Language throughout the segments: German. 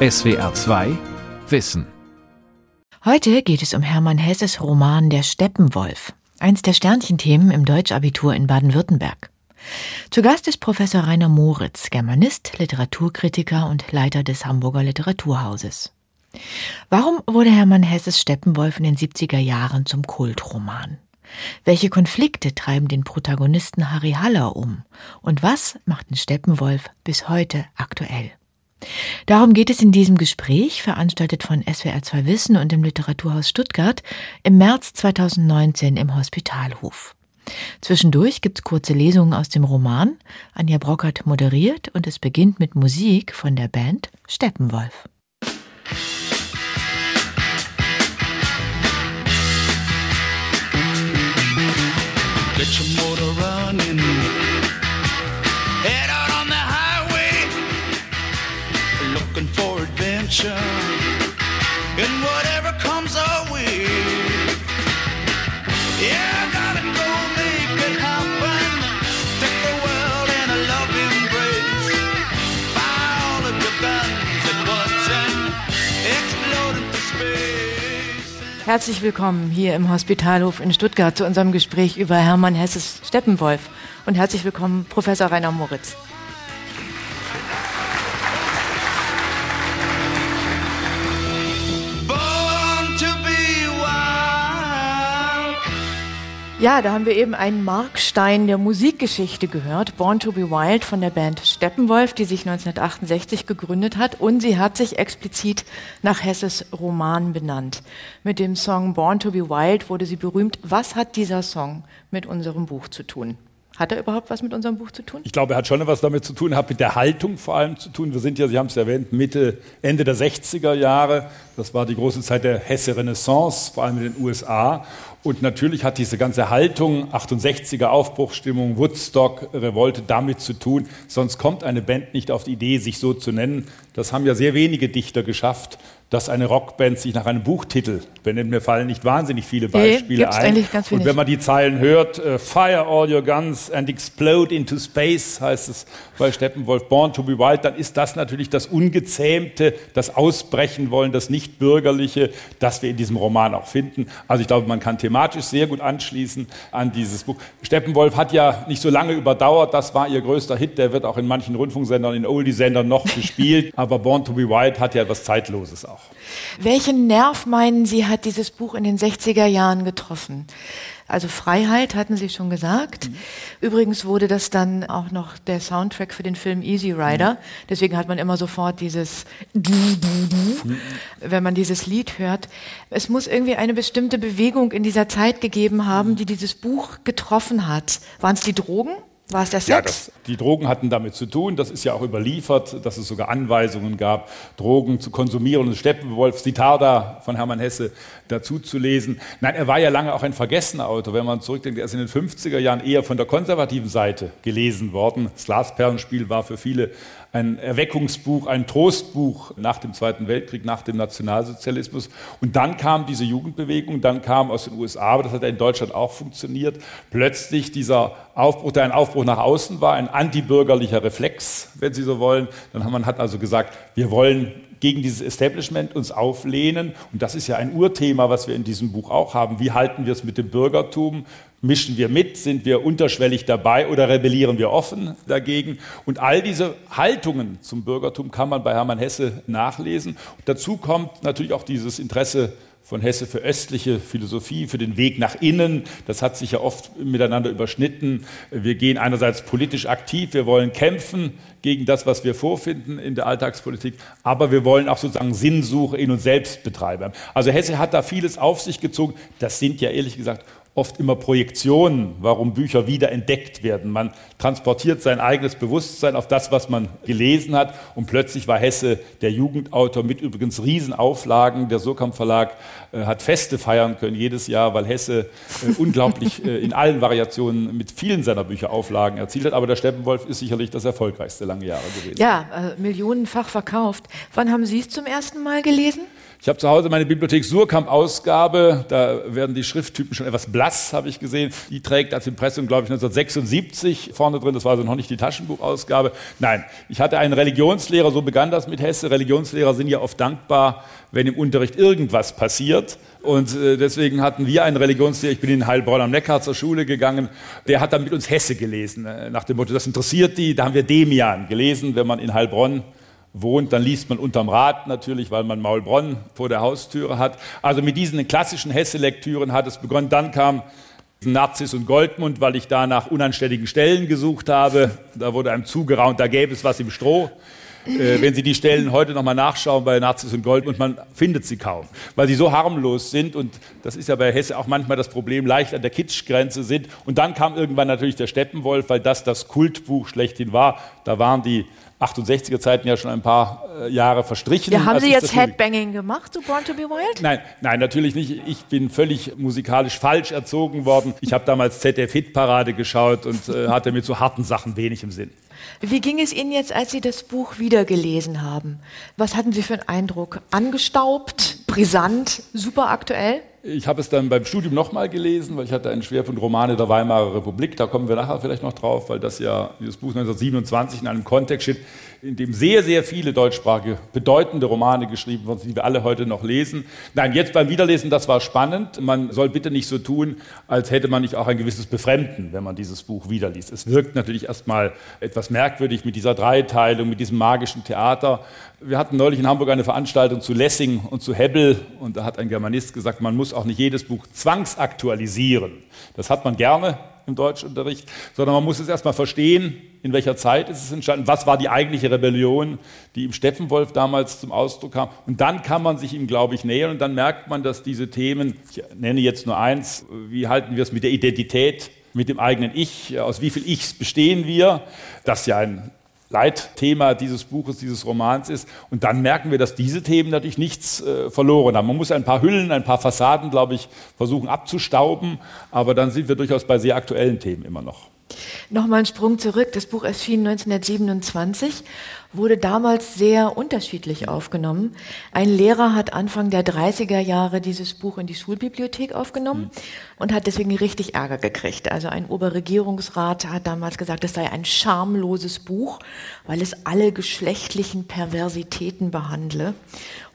SWR 2 Wissen. Heute geht es um Hermann Hesses Roman Der Steppenwolf, eins der Sternchenthemen im Deutschabitur in Baden-Württemberg. Zu Gast ist Professor Rainer Moritz, Germanist, Literaturkritiker und Leiter des Hamburger Literaturhauses. Warum wurde Hermann Hesses Steppenwolf in den 70er Jahren zum Kultroman? Welche Konflikte treiben den Protagonisten Harry Haller um? Und was macht den Steppenwolf bis heute aktuell? Darum geht es in diesem Gespräch, veranstaltet von SWR2 Wissen und dem Literaturhaus Stuttgart im März 2019 im Hospitalhof. Zwischendurch gibt's kurze Lesungen aus dem Roman. Anja Brockert moderiert und es beginnt mit Musik von der Band Steppenwolf. Get your motor running. Adventure. And whatever comes our way. Yeah, gotta go make it happen. Take the world in a love embrace. Fire all of your guns and explode into space. Herzlich willkommen hier im Hospitalhof in Stuttgart zu unserem Gespräch über Hermann Hesses Steppenwolf. Und herzlich willkommen, Professor Rainer Moritz. Ja, da haben wir eben einen Markstein der Musikgeschichte gehört, Born to be Wild von der Band Steppenwolf, die sich 1968 gegründet hat und sie hat sich explizit nach Hesses Roman benannt. Mit dem Song Born to be Wild wurde sie berühmt. Was hat dieser Song mit unserem Buch zu tun? Hat er überhaupt was mit unserem Buch zu tun? Ich glaube, er hat schon etwas damit zu tun, hat mit der Haltung vor allem zu tun. Wir sind ja, Sie haben es erwähnt, Mitte, Ende der 60er Jahre. Das war die große Zeit der Hesse-Renaissance, vor allem in den USA. Und natürlich hat diese ganze Haltung, 68er Aufbruchstimmung, Woodstock, Revolte damit zu tun. Sonst kommt eine Band nicht auf die Idee, sich so zu nennen. Das haben ja sehr wenige Dichter geschafft dass eine Rockband sich nach einem Buchtitel benennt. Mir fallen nicht wahnsinnig viele Beispiele nee, ein. Und wenn man die Zeilen hört, uh, Fire all your guns and explode into space, heißt es bei Steppenwolf, Born to be Wild, dann ist das natürlich das Ungezähmte, das Ausbrechen wollen, das Nichtbürgerliche, das wir in diesem Roman auch finden. Also ich glaube, man kann thematisch sehr gut anschließen an dieses Buch. Steppenwolf hat ja nicht so lange überdauert, das war ihr größter Hit, der wird auch in manchen Rundfunksendern, in Oldie-Sendern noch gespielt, aber Born to be Wild hat ja etwas Zeitloses auch auch. Welchen Nerv meinen Sie, hat dieses Buch in den 60er Jahren getroffen? Also Freiheit hatten Sie schon gesagt. Mhm. Übrigens wurde das dann auch noch der Soundtrack für den Film Easy Rider. Mhm. Deswegen hat man immer sofort dieses, mhm. wenn man dieses Lied hört. Es muss irgendwie eine bestimmte Bewegung in dieser Zeit gegeben haben, die dieses Buch getroffen hat. Waren es die Drogen? War es der Sex? Ja, das, die Drogen hatten damit zu tun. Das ist ja auch überliefert, dass es sogar Anweisungen gab, Drogen zu konsumieren. Und Steppenwolf Sitarda von Hermann Hesse dazu zu lesen. Nein, er war ja lange auch ein vergessener Autor. Wenn man zurückdenkt, er ist in den 50er Jahren eher von der konservativen Seite gelesen worden. Das Glasperlenspiel war für viele ein Erweckungsbuch, ein Trostbuch nach dem Zweiten Weltkrieg, nach dem Nationalsozialismus. Und dann kam diese Jugendbewegung, dann kam aus den USA, aber das hat ja in Deutschland auch funktioniert, plötzlich dieser Aufbruch, der ein Aufbruch nach außen war, ein antibürgerlicher Reflex, wenn Sie so wollen. Dann man hat also gesagt, wir wollen gegen dieses Establishment uns auflehnen. Und das ist ja ein Urthema, was wir in diesem Buch auch haben. Wie halten wir es mit dem Bürgertum? Mischen wir mit? Sind wir unterschwellig dabei oder rebellieren wir offen dagegen? Und all diese Haltungen zum Bürgertum kann man bei Hermann Hesse nachlesen. Und dazu kommt natürlich auch dieses Interesse von Hesse für östliche Philosophie, für den Weg nach innen. Das hat sich ja oft miteinander überschnitten. Wir gehen einerseits politisch aktiv, wir wollen kämpfen gegen das, was wir vorfinden in der Alltagspolitik, aber wir wollen auch sozusagen Sinnsuche in uns selbst betreiben. Also Hesse hat da vieles auf sich gezogen. Das sind ja ehrlich gesagt oft immer Projektionen, warum Bücher wieder entdeckt werden. Man transportiert sein eigenes Bewusstsein auf das, was man gelesen hat und plötzlich war Hesse der Jugendautor mit übrigens Riesenauflagen. Der Surkamp Verlag äh, hat Feste feiern können jedes Jahr, weil Hesse äh, unglaublich äh, in allen Variationen mit vielen seiner Bücher Auflagen erzielt hat. Aber der Steppenwolf ist sicherlich das erfolgreichste lange Jahre gewesen. Ja, äh, millionenfach verkauft. Wann haben Sie es zum ersten Mal gelesen? Ich habe zu Hause meine Bibliothek Surkamp-Ausgabe. Da werden die Schrifttypen schon etwas blass, habe ich gesehen. Die trägt als Impressum, glaube ich, 1976 vorne drin. Das war also noch nicht die Taschenbuchausgabe. Nein, ich hatte einen Religionslehrer, so begann das mit Hesse. Religionslehrer sind ja oft dankbar, wenn im Unterricht irgendwas passiert. Und äh, deswegen hatten wir einen Religionslehrer, ich bin in Heilbronn am Neckar zur Schule gegangen, der hat dann mit uns Hesse gelesen, äh, nach dem Motto, das interessiert die. Da haben wir Demian gelesen, wenn man in Heilbronn wohnt, dann liest man unterm Rad natürlich, weil man Maulbronn vor der Haustüre hat. Also mit diesen klassischen Hesse-Lektüren hat es begonnen. Dann kam Narziss und Goldmund, weil ich da nach unanständigen Stellen gesucht habe. Da wurde einem zugeraunt, da gäbe es was im Stroh. Äh, wenn Sie die Stellen heute nochmal nachschauen bei Narziss und Goldmund, man findet sie kaum, weil sie so harmlos sind und das ist ja bei Hesse auch manchmal das Problem, leicht an der Kitschgrenze sind. Und dann kam irgendwann natürlich der Steppenwolf, weil das das Kultbuch schlechthin war. Da waren die 68er Zeiten ja schon ein paar äh, Jahre verstrichen. Ja, haben Sie jetzt Headbanging gemacht zu Born to be Wild? Nein, nein, natürlich nicht. Ich bin völlig musikalisch falsch erzogen worden. Ich habe damals ZDF Hitparade geschaut und äh, hatte mit so harten Sachen wenig im Sinn. Wie ging es Ihnen jetzt, als Sie das Buch wieder gelesen haben? Was hatten Sie für einen Eindruck? Angestaubt, brisant, super aktuell? Ich habe es dann beim Studium nochmal gelesen, weil ich hatte einen Schwerpunkt Romane der Weimarer Republik. Da kommen wir nachher vielleicht noch drauf, weil das ja dieses Buch 1927 in einem Kontext steht, in dem sehr, sehr viele deutschsprachige bedeutende Romane geschrieben wurden, die wir alle heute noch lesen. Nein, jetzt beim Wiederlesen, das war spannend. Man soll bitte nicht so tun, als hätte man nicht auch ein gewisses Befremden, wenn man dieses Buch wiederliest. Es wirkt natürlich erstmal etwas merkwürdig mit dieser Dreiteilung, mit diesem magischen Theater. Wir hatten neulich in Hamburg eine Veranstaltung zu Lessing und zu Hebbel und da hat ein Germanist gesagt, man muss auch nicht jedes Buch zwangsaktualisieren. Das hat man gerne, im Deutschunterricht, sondern man muss es erstmal verstehen, in welcher Zeit ist es entstanden, was war die eigentliche Rebellion, die im Steppenwolf damals zum Ausdruck kam. Und dann kann man sich ihm, glaube ich, nähern und dann merkt man, dass diese Themen, ich nenne jetzt nur eins, wie halten wir es mit der Identität, mit dem eigenen Ich, aus wie viel Ichs bestehen wir, das ja ein Leitthema dieses Buches, dieses Romans ist. Und dann merken wir, dass diese Themen natürlich nichts äh, verloren haben. Man muss ein paar Hüllen, ein paar Fassaden, glaube ich, versuchen abzustauben, aber dann sind wir durchaus bei sehr aktuellen Themen immer noch. Nochmal ein Sprung zurück. Das Buch erschien 1927 wurde damals sehr unterschiedlich aufgenommen. Ein Lehrer hat Anfang der 30er Jahre dieses Buch in die Schulbibliothek aufgenommen mhm. und hat deswegen richtig Ärger gekriegt. Also ein Oberregierungsrat hat damals gesagt, es sei ein schamloses Buch, weil es alle geschlechtlichen Perversitäten behandle.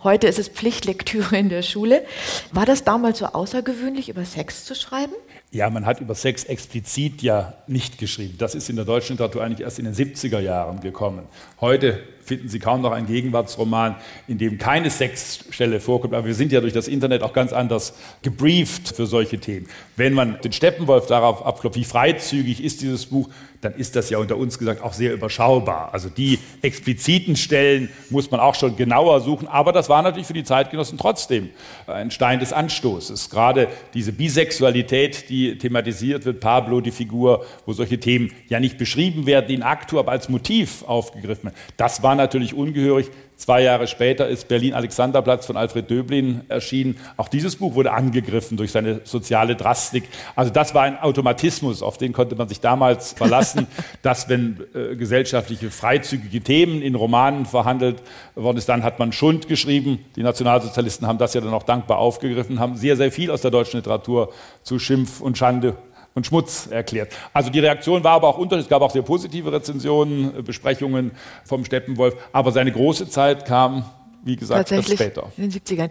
Heute ist es Pflichtlektüre in der Schule. War das damals so außergewöhnlich, über Sex zu schreiben? Ja, man hat über Sex explizit ja nicht geschrieben. Das ist in der deutschen Literatur eigentlich erst in den 70er Jahren gekommen. Heute finden Sie kaum noch einen Gegenwartsroman, in dem keine Sexstelle vorkommt. Aber wir sind ja durch das Internet auch ganz anders gebrieft für solche Themen. Wenn man den Steppenwolf darauf abklopft, wie freizügig ist dieses Buch, dann ist das ja unter uns gesagt auch sehr überschaubar. Also die expliziten Stellen muss man auch schon genauer suchen. Aber das war natürlich für die Zeitgenossen trotzdem ein Stein des Anstoßes. Gerade diese Bisexualität, die thematisiert wird, Pablo, die Figur, wo solche Themen ja nicht beschrieben werden, die in Aktu aber als Motiv aufgegriffen werden. Das war natürlich ungehörig. Zwei Jahre später ist Berlin Alexanderplatz von Alfred Döblin erschienen. Auch dieses Buch wurde angegriffen durch seine soziale Drastik. Also das war ein Automatismus, auf den konnte man sich damals verlassen, dass wenn äh, gesellschaftliche freizügige Themen in Romanen verhandelt worden ist, dann hat man Schund geschrieben. Die Nationalsozialisten haben das ja dann auch dankbar aufgegriffen, haben sehr, sehr viel aus der deutschen Literatur zu Schimpf und Schande und Schmutz erklärt. Also die Reaktion war aber auch unter, es gab auch sehr positive Rezensionen, äh, Besprechungen vom Steppenwolf, aber seine große Zeit kam, wie gesagt, erst später. In den 70ern.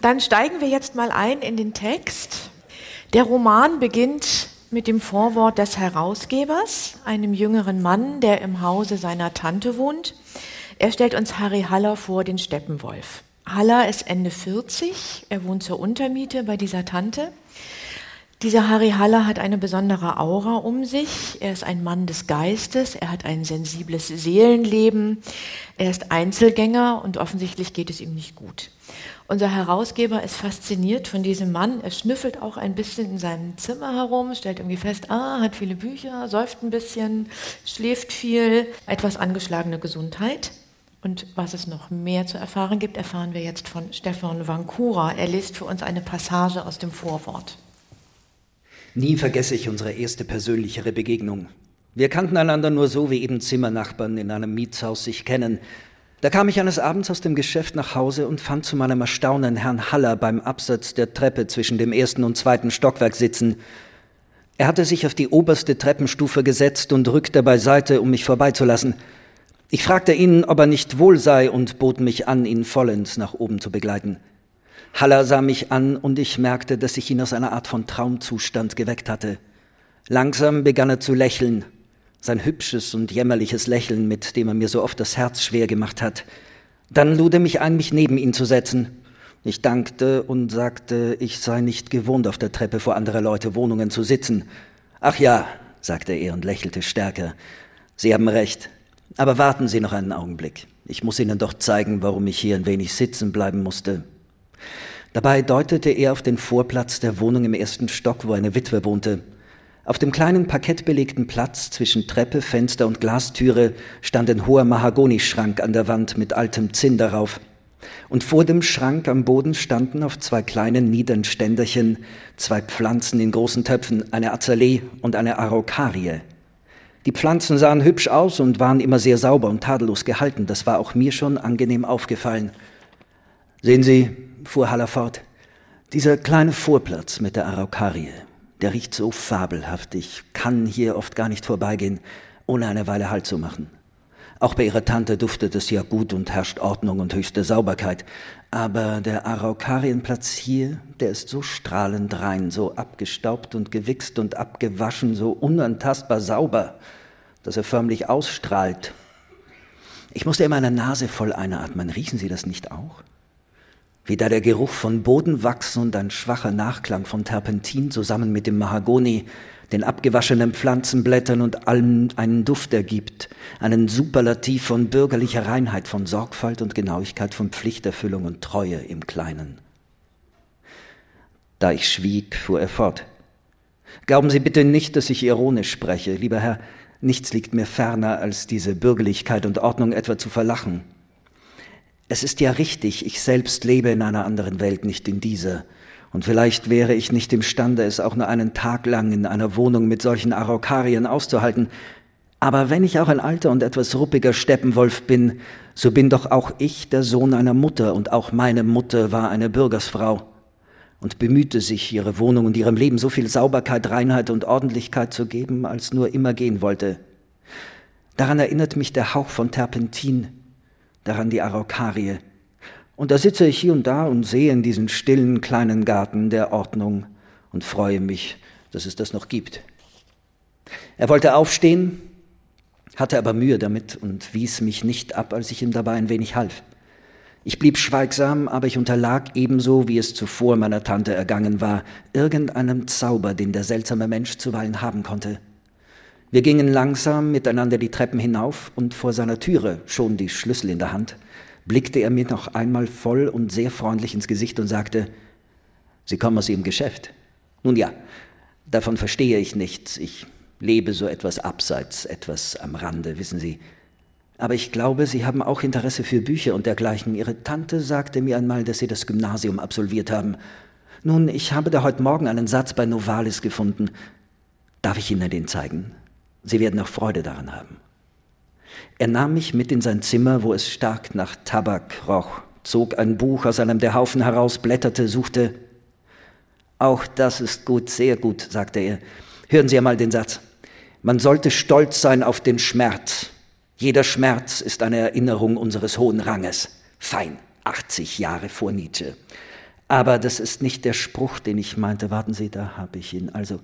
Dann steigen wir jetzt mal ein in den Text. Der Roman beginnt mit dem Vorwort des Herausgebers, einem jüngeren Mann, der im Hause seiner Tante wohnt. Er stellt uns Harry Haller vor, den Steppenwolf. Haller ist Ende 40, er wohnt zur Untermiete bei dieser Tante. Dieser Harry Haller hat eine besondere Aura um sich. Er ist ein Mann des Geistes, er hat ein sensibles Seelenleben, er ist Einzelgänger und offensichtlich geht es ihm nicht gut. Unser Herausgeber ist fasziniert von diesem Mann. Er schnüffelt auch ein bisschen in seinem Zimmer herum, stellt irgendwie fest, ah, hat viele Bücher, säuft ein bisschen, schläft viel, etwas angeschlagene Gesundheit. Und was es noch mehr zu erfahren gibt, erfahren wir jetzt von Stefan Vancura. Er liest für uns eine Passage aus dem Vorwort. Nie vergesse ich unsere erste persönlichere Begegnung. Wir kannten einander nur so, wie eben Zimmernachbarn in einem Mietshaus sich kennen. Da kam ich eines Abends aus dem Geschäft nach Hause und fand zu meinem Erstaunen Herrn Haller beim Absatz der Treppe zwischen dem ersten und zweiten Stockwerk sitzen. Er hatte sich auf die oberste Treppenstufe gesetzt und rückte beiseite, um mich vorbeizulassen. Ich fragte ihn, ob er nicht wohl sei und bot mich an, ihn vollends nach oben zu begleiten. Haller sah mich an und ich merkte, dass ich ihn aus einer Art von Traumzustand geweckt hatte. Langsam begann er zu lächeln, sein hübsches und jämmerliches Lächeln, mit dem er mir so oft das Herz schwer gemacht hat. Dann lud er mich ein, mich neben ihn zu setzen. Ich dankte und sagte, ich sei nicht gewohnt, auf der Treppe vor anderer Leute Wohnungen zu sitzen. Ach ja, sagte er und lächelte stärker. Sie haben recht. Aber warten Sie noch einen Augenblick. Ich muss Ihnen doch zeigen, warum ich hier ein wenig sitzen bleiben musste. Dabei deutete er auf den Vorplatz der Wohnung im ersten Stock, wo eine Witwe wohnte. Auf dem kleinen parkettbelegten Platz zwischen Treppe, Fenster und Glastüre stand ein hoher Mahagonischrank an der Wand mit altem Zinn darauf. Und vor dem Schrank am Boden standen auf zwei kleinen niederen Ständerchen zwei Pflanzen in großen Töpfen, eine Azalee und eine Araukarie. Die Pflanzen sahen hübsch aus und waren immer sehr sauber und tadellos gehalten. Das war auch mir schon angenehm aufgefallen. Sehen Sie, fuhr Haller fort, dieser kleine Vorplatz mit der Araukarie, der riecht so fabelhaft, ich kann hier oft gar nicht vorbeigehen, ohne eine Weile Halt zu machen. Auch bei ihrer Tante duftet es ja gut und herrscht Ordnung und höchste Sauberkeit. Aber der Araukarienplatz hier, der ist so strahlend rein, so abgestaubt und gewichst und abgewaschen, so unantastbar sauber, dass er förmlich ausstrahlt. Ich musste immer eine Nase voll einatmen. Riechen Sie das nicht auch? Wie da der Geruch von Bodenwachs und ein schwacher Nachklang von Terpentin zusammen mit dem Mahagoni, den abgewaschenen Pflanzenblättern und allem einen Duft ergibt, einen Superlativ von bürgerlicher Reinheit, von Sorgfalt und Genauigkeit, von Pflichterfüllung und Treue im Kleinen. Da ich schwieg, fuhr er fort. Glauben Sie bitte nicht, dass ich ironisch spreche, lieber Herr, nichts liegt mir ferner, als diese Bürgerlichkeit und Ordnung etwa zu verlachen. Es ist ja richtig, ich selbst lebe in einer anderen Welt, nicht in dieser. Und vielleicht wäre ich nicht imstande, es auch nur einen Tag lang in einer Wohnung mit solchen Araukarien auszuhalten. Aber wenn ich auch ein alter und etwas ruppiger Steppenwolf bin, so bin doch auch ich der Sohn einer Mutter und auch meine Mutter war eine Bürgersfrau und bemühte sich, ihre Wohnung und ihrem Leben so viel Sauberkeit, Reinheit und Ordentlichkeit zu geben, als nur immer gehen wollte. Daran erinnert mich der Hauch von Terpentin, daran die Araukarie. Und da sitze ich hier und da und sehe in diesen stillen kleinen Garten der Ordnung und freue mich, dass es das noch gibt. Er wollte aufstehen, hatte aber Mühe damit und wies mich nicht ab, als ich ihm dabei ein wenig half. Ich blieb schweigsam, aber ich unterlag ebenso, wie es zuvor meiner Tante ergangen war, irgendeinem Zauber, den der seltsame Mensch zuweilen haben konnte. Wir gingen langsam miteinander die Treppen hinauf und vor seiner Türe, schon die Schlüssel in der Hand, blickte er mir noch einmal voll und sehr freundlich ins Gesicht und sagte, Sie kommen aus Ihrem Geschäft. Nun ja, davon verstehe ich nichts. Ich lebe so etwas abseits, etwas am Rande, wissen Sie. Aber ich glaube, Sie haben auch Interesse für Bücher und dergleichen. Ihre Tante sagte mir einmal, dass Sie das Gymnasium absolviert haben. Nun, ich habe da heute Morgen einen Satz bei Novalis gefunden. Darf ich Ihnen den zeigen? Sie werden auch Freude daran haben. Er nahm mich mit in sein Zimmer, wo es stark nach Tabak roch, zog ein Buch aus einem der Haufen heraus, blätterte, suchte. Auch das ist gut, sehr gut, sagte er. Hören Sie einmal den Satz. Man sollte stolz sein auf den Schmerz. Jeder Schmerz ist eine Erinnerung unseres hohen Ranges. Fein, 80 Jahre vor Nietzsche. Aber das ist nicht der Spruch, den ich meinte. Warten Sie, da habe ich ihn. Also,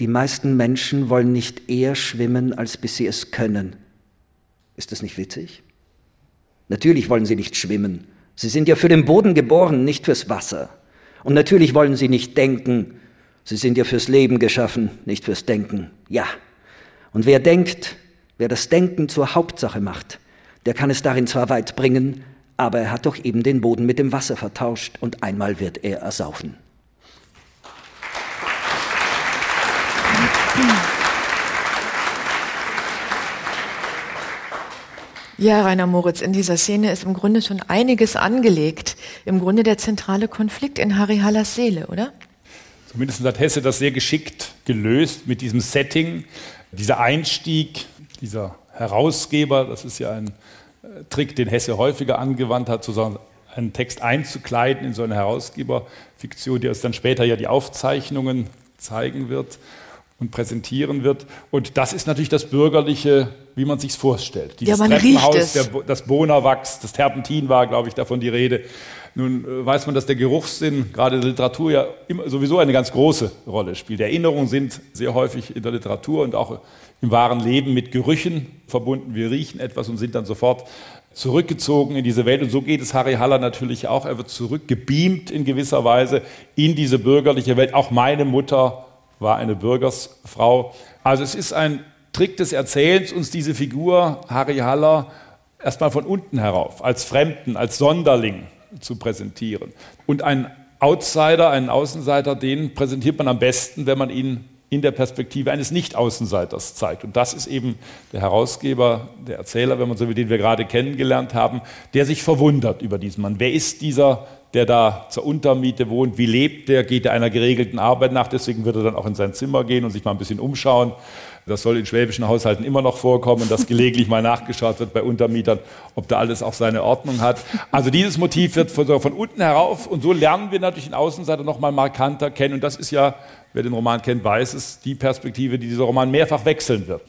die meisten Menschen wollen nicht eher schwimmen, als bis sie es können. Ist das nicht witzig? Natürlich wollen sie nicht schwimmen. Sie sind ja für den Boden geboren, nicht fürs Wasser. Und natürlich wollen sie nicht denken. Sie sind ja fürs Leben geschaffen, nicht fürs Denken. Ja. Und wer denkt, wer das Denken zur Hauptsache macht, der kann es darin zwar weit bringen, aber er hat doch eben den Boden mit dem Wasser vertauscht und einmal wird er ersaufen. Ja, Rainer Moritz, in dieser Szene ist im Grunde schon einiges angelegt. Im Grunde der zentrale Konflikt in Harry Hallers Seele, oder? Zumindest hat Hesse das sehr geschickt gelöst mit diesem Setting, dieser Einstieg, dieser Herausgeber, das ist ja ein Trick, den Hesse häufiger angewandt hat, sozusagen einen Text einzukleiden in so eine Herausgeberfiktion, die uns dann später ja die Aufzeichnungen zeigen wird und präsentieren wird. Und das ist natürlich das Bürgerliche, wie man sich vorstellt. Dieses ja, man Treppenhaus, riecht es. Der, das Bonawachs, das Terpentin war, glaube ich, davon die Rede. Nun äh, weiß man, dass der Geruchssinn gerade in der Literatur ja immer, sowieso eine ganz große Rolle spielt. Erinnerungen sind sehr häufig in der Literatur und auch im wahren Leben mit Gerüchen verbunden. Wir riechen etwas und sind dann sofort zurückgezogen in diese Welt. Und so geht es Harry Haller natürlich auch. Er wird zurückgebeamt in gewisser Weise in diese bürgerliche Welt. Auch meine Mutter war eine Bürgersfrau. Also es ist ein Trick des Erzählens, uns diese Figur Harry Haller erstmal von unten herauf, als Fremden, als Sonderling zu präsentieren. Und einen Outsider, einen Außenseiter, den präsentiert man am besten, wenn man ihn in der Perspektive eines Nicht-Außenseiters zeigt. Und das ist eben der Herausgeber, der Erzähler, wenn man so will, den wir gerade kennengelernt haben, der sich verwundert über diesen Mann. Wer ist dieser der da zur Untermiete wohnt, wie lebt der, geht er einer geregelten Arbeit nach, deswegen wird er dann auch in sein Zimmer gehen und sich mal ein bisschen umschauen. Das soll in schwäbischen Haushalten immer noch vorkommen, dass gelegentlich mal nachgeschaut wird bei Untermietern, ob da alles auch seine Ordnung hat. Also dieses Motiv wird von, von unten herauf und so lernen wir natürlich den Außenseiter noch mal markanter kennen und das ist ja, wer den Roman kennt, weiß es, die Perspektive, die dieser Roman mehrfach wechseln wird.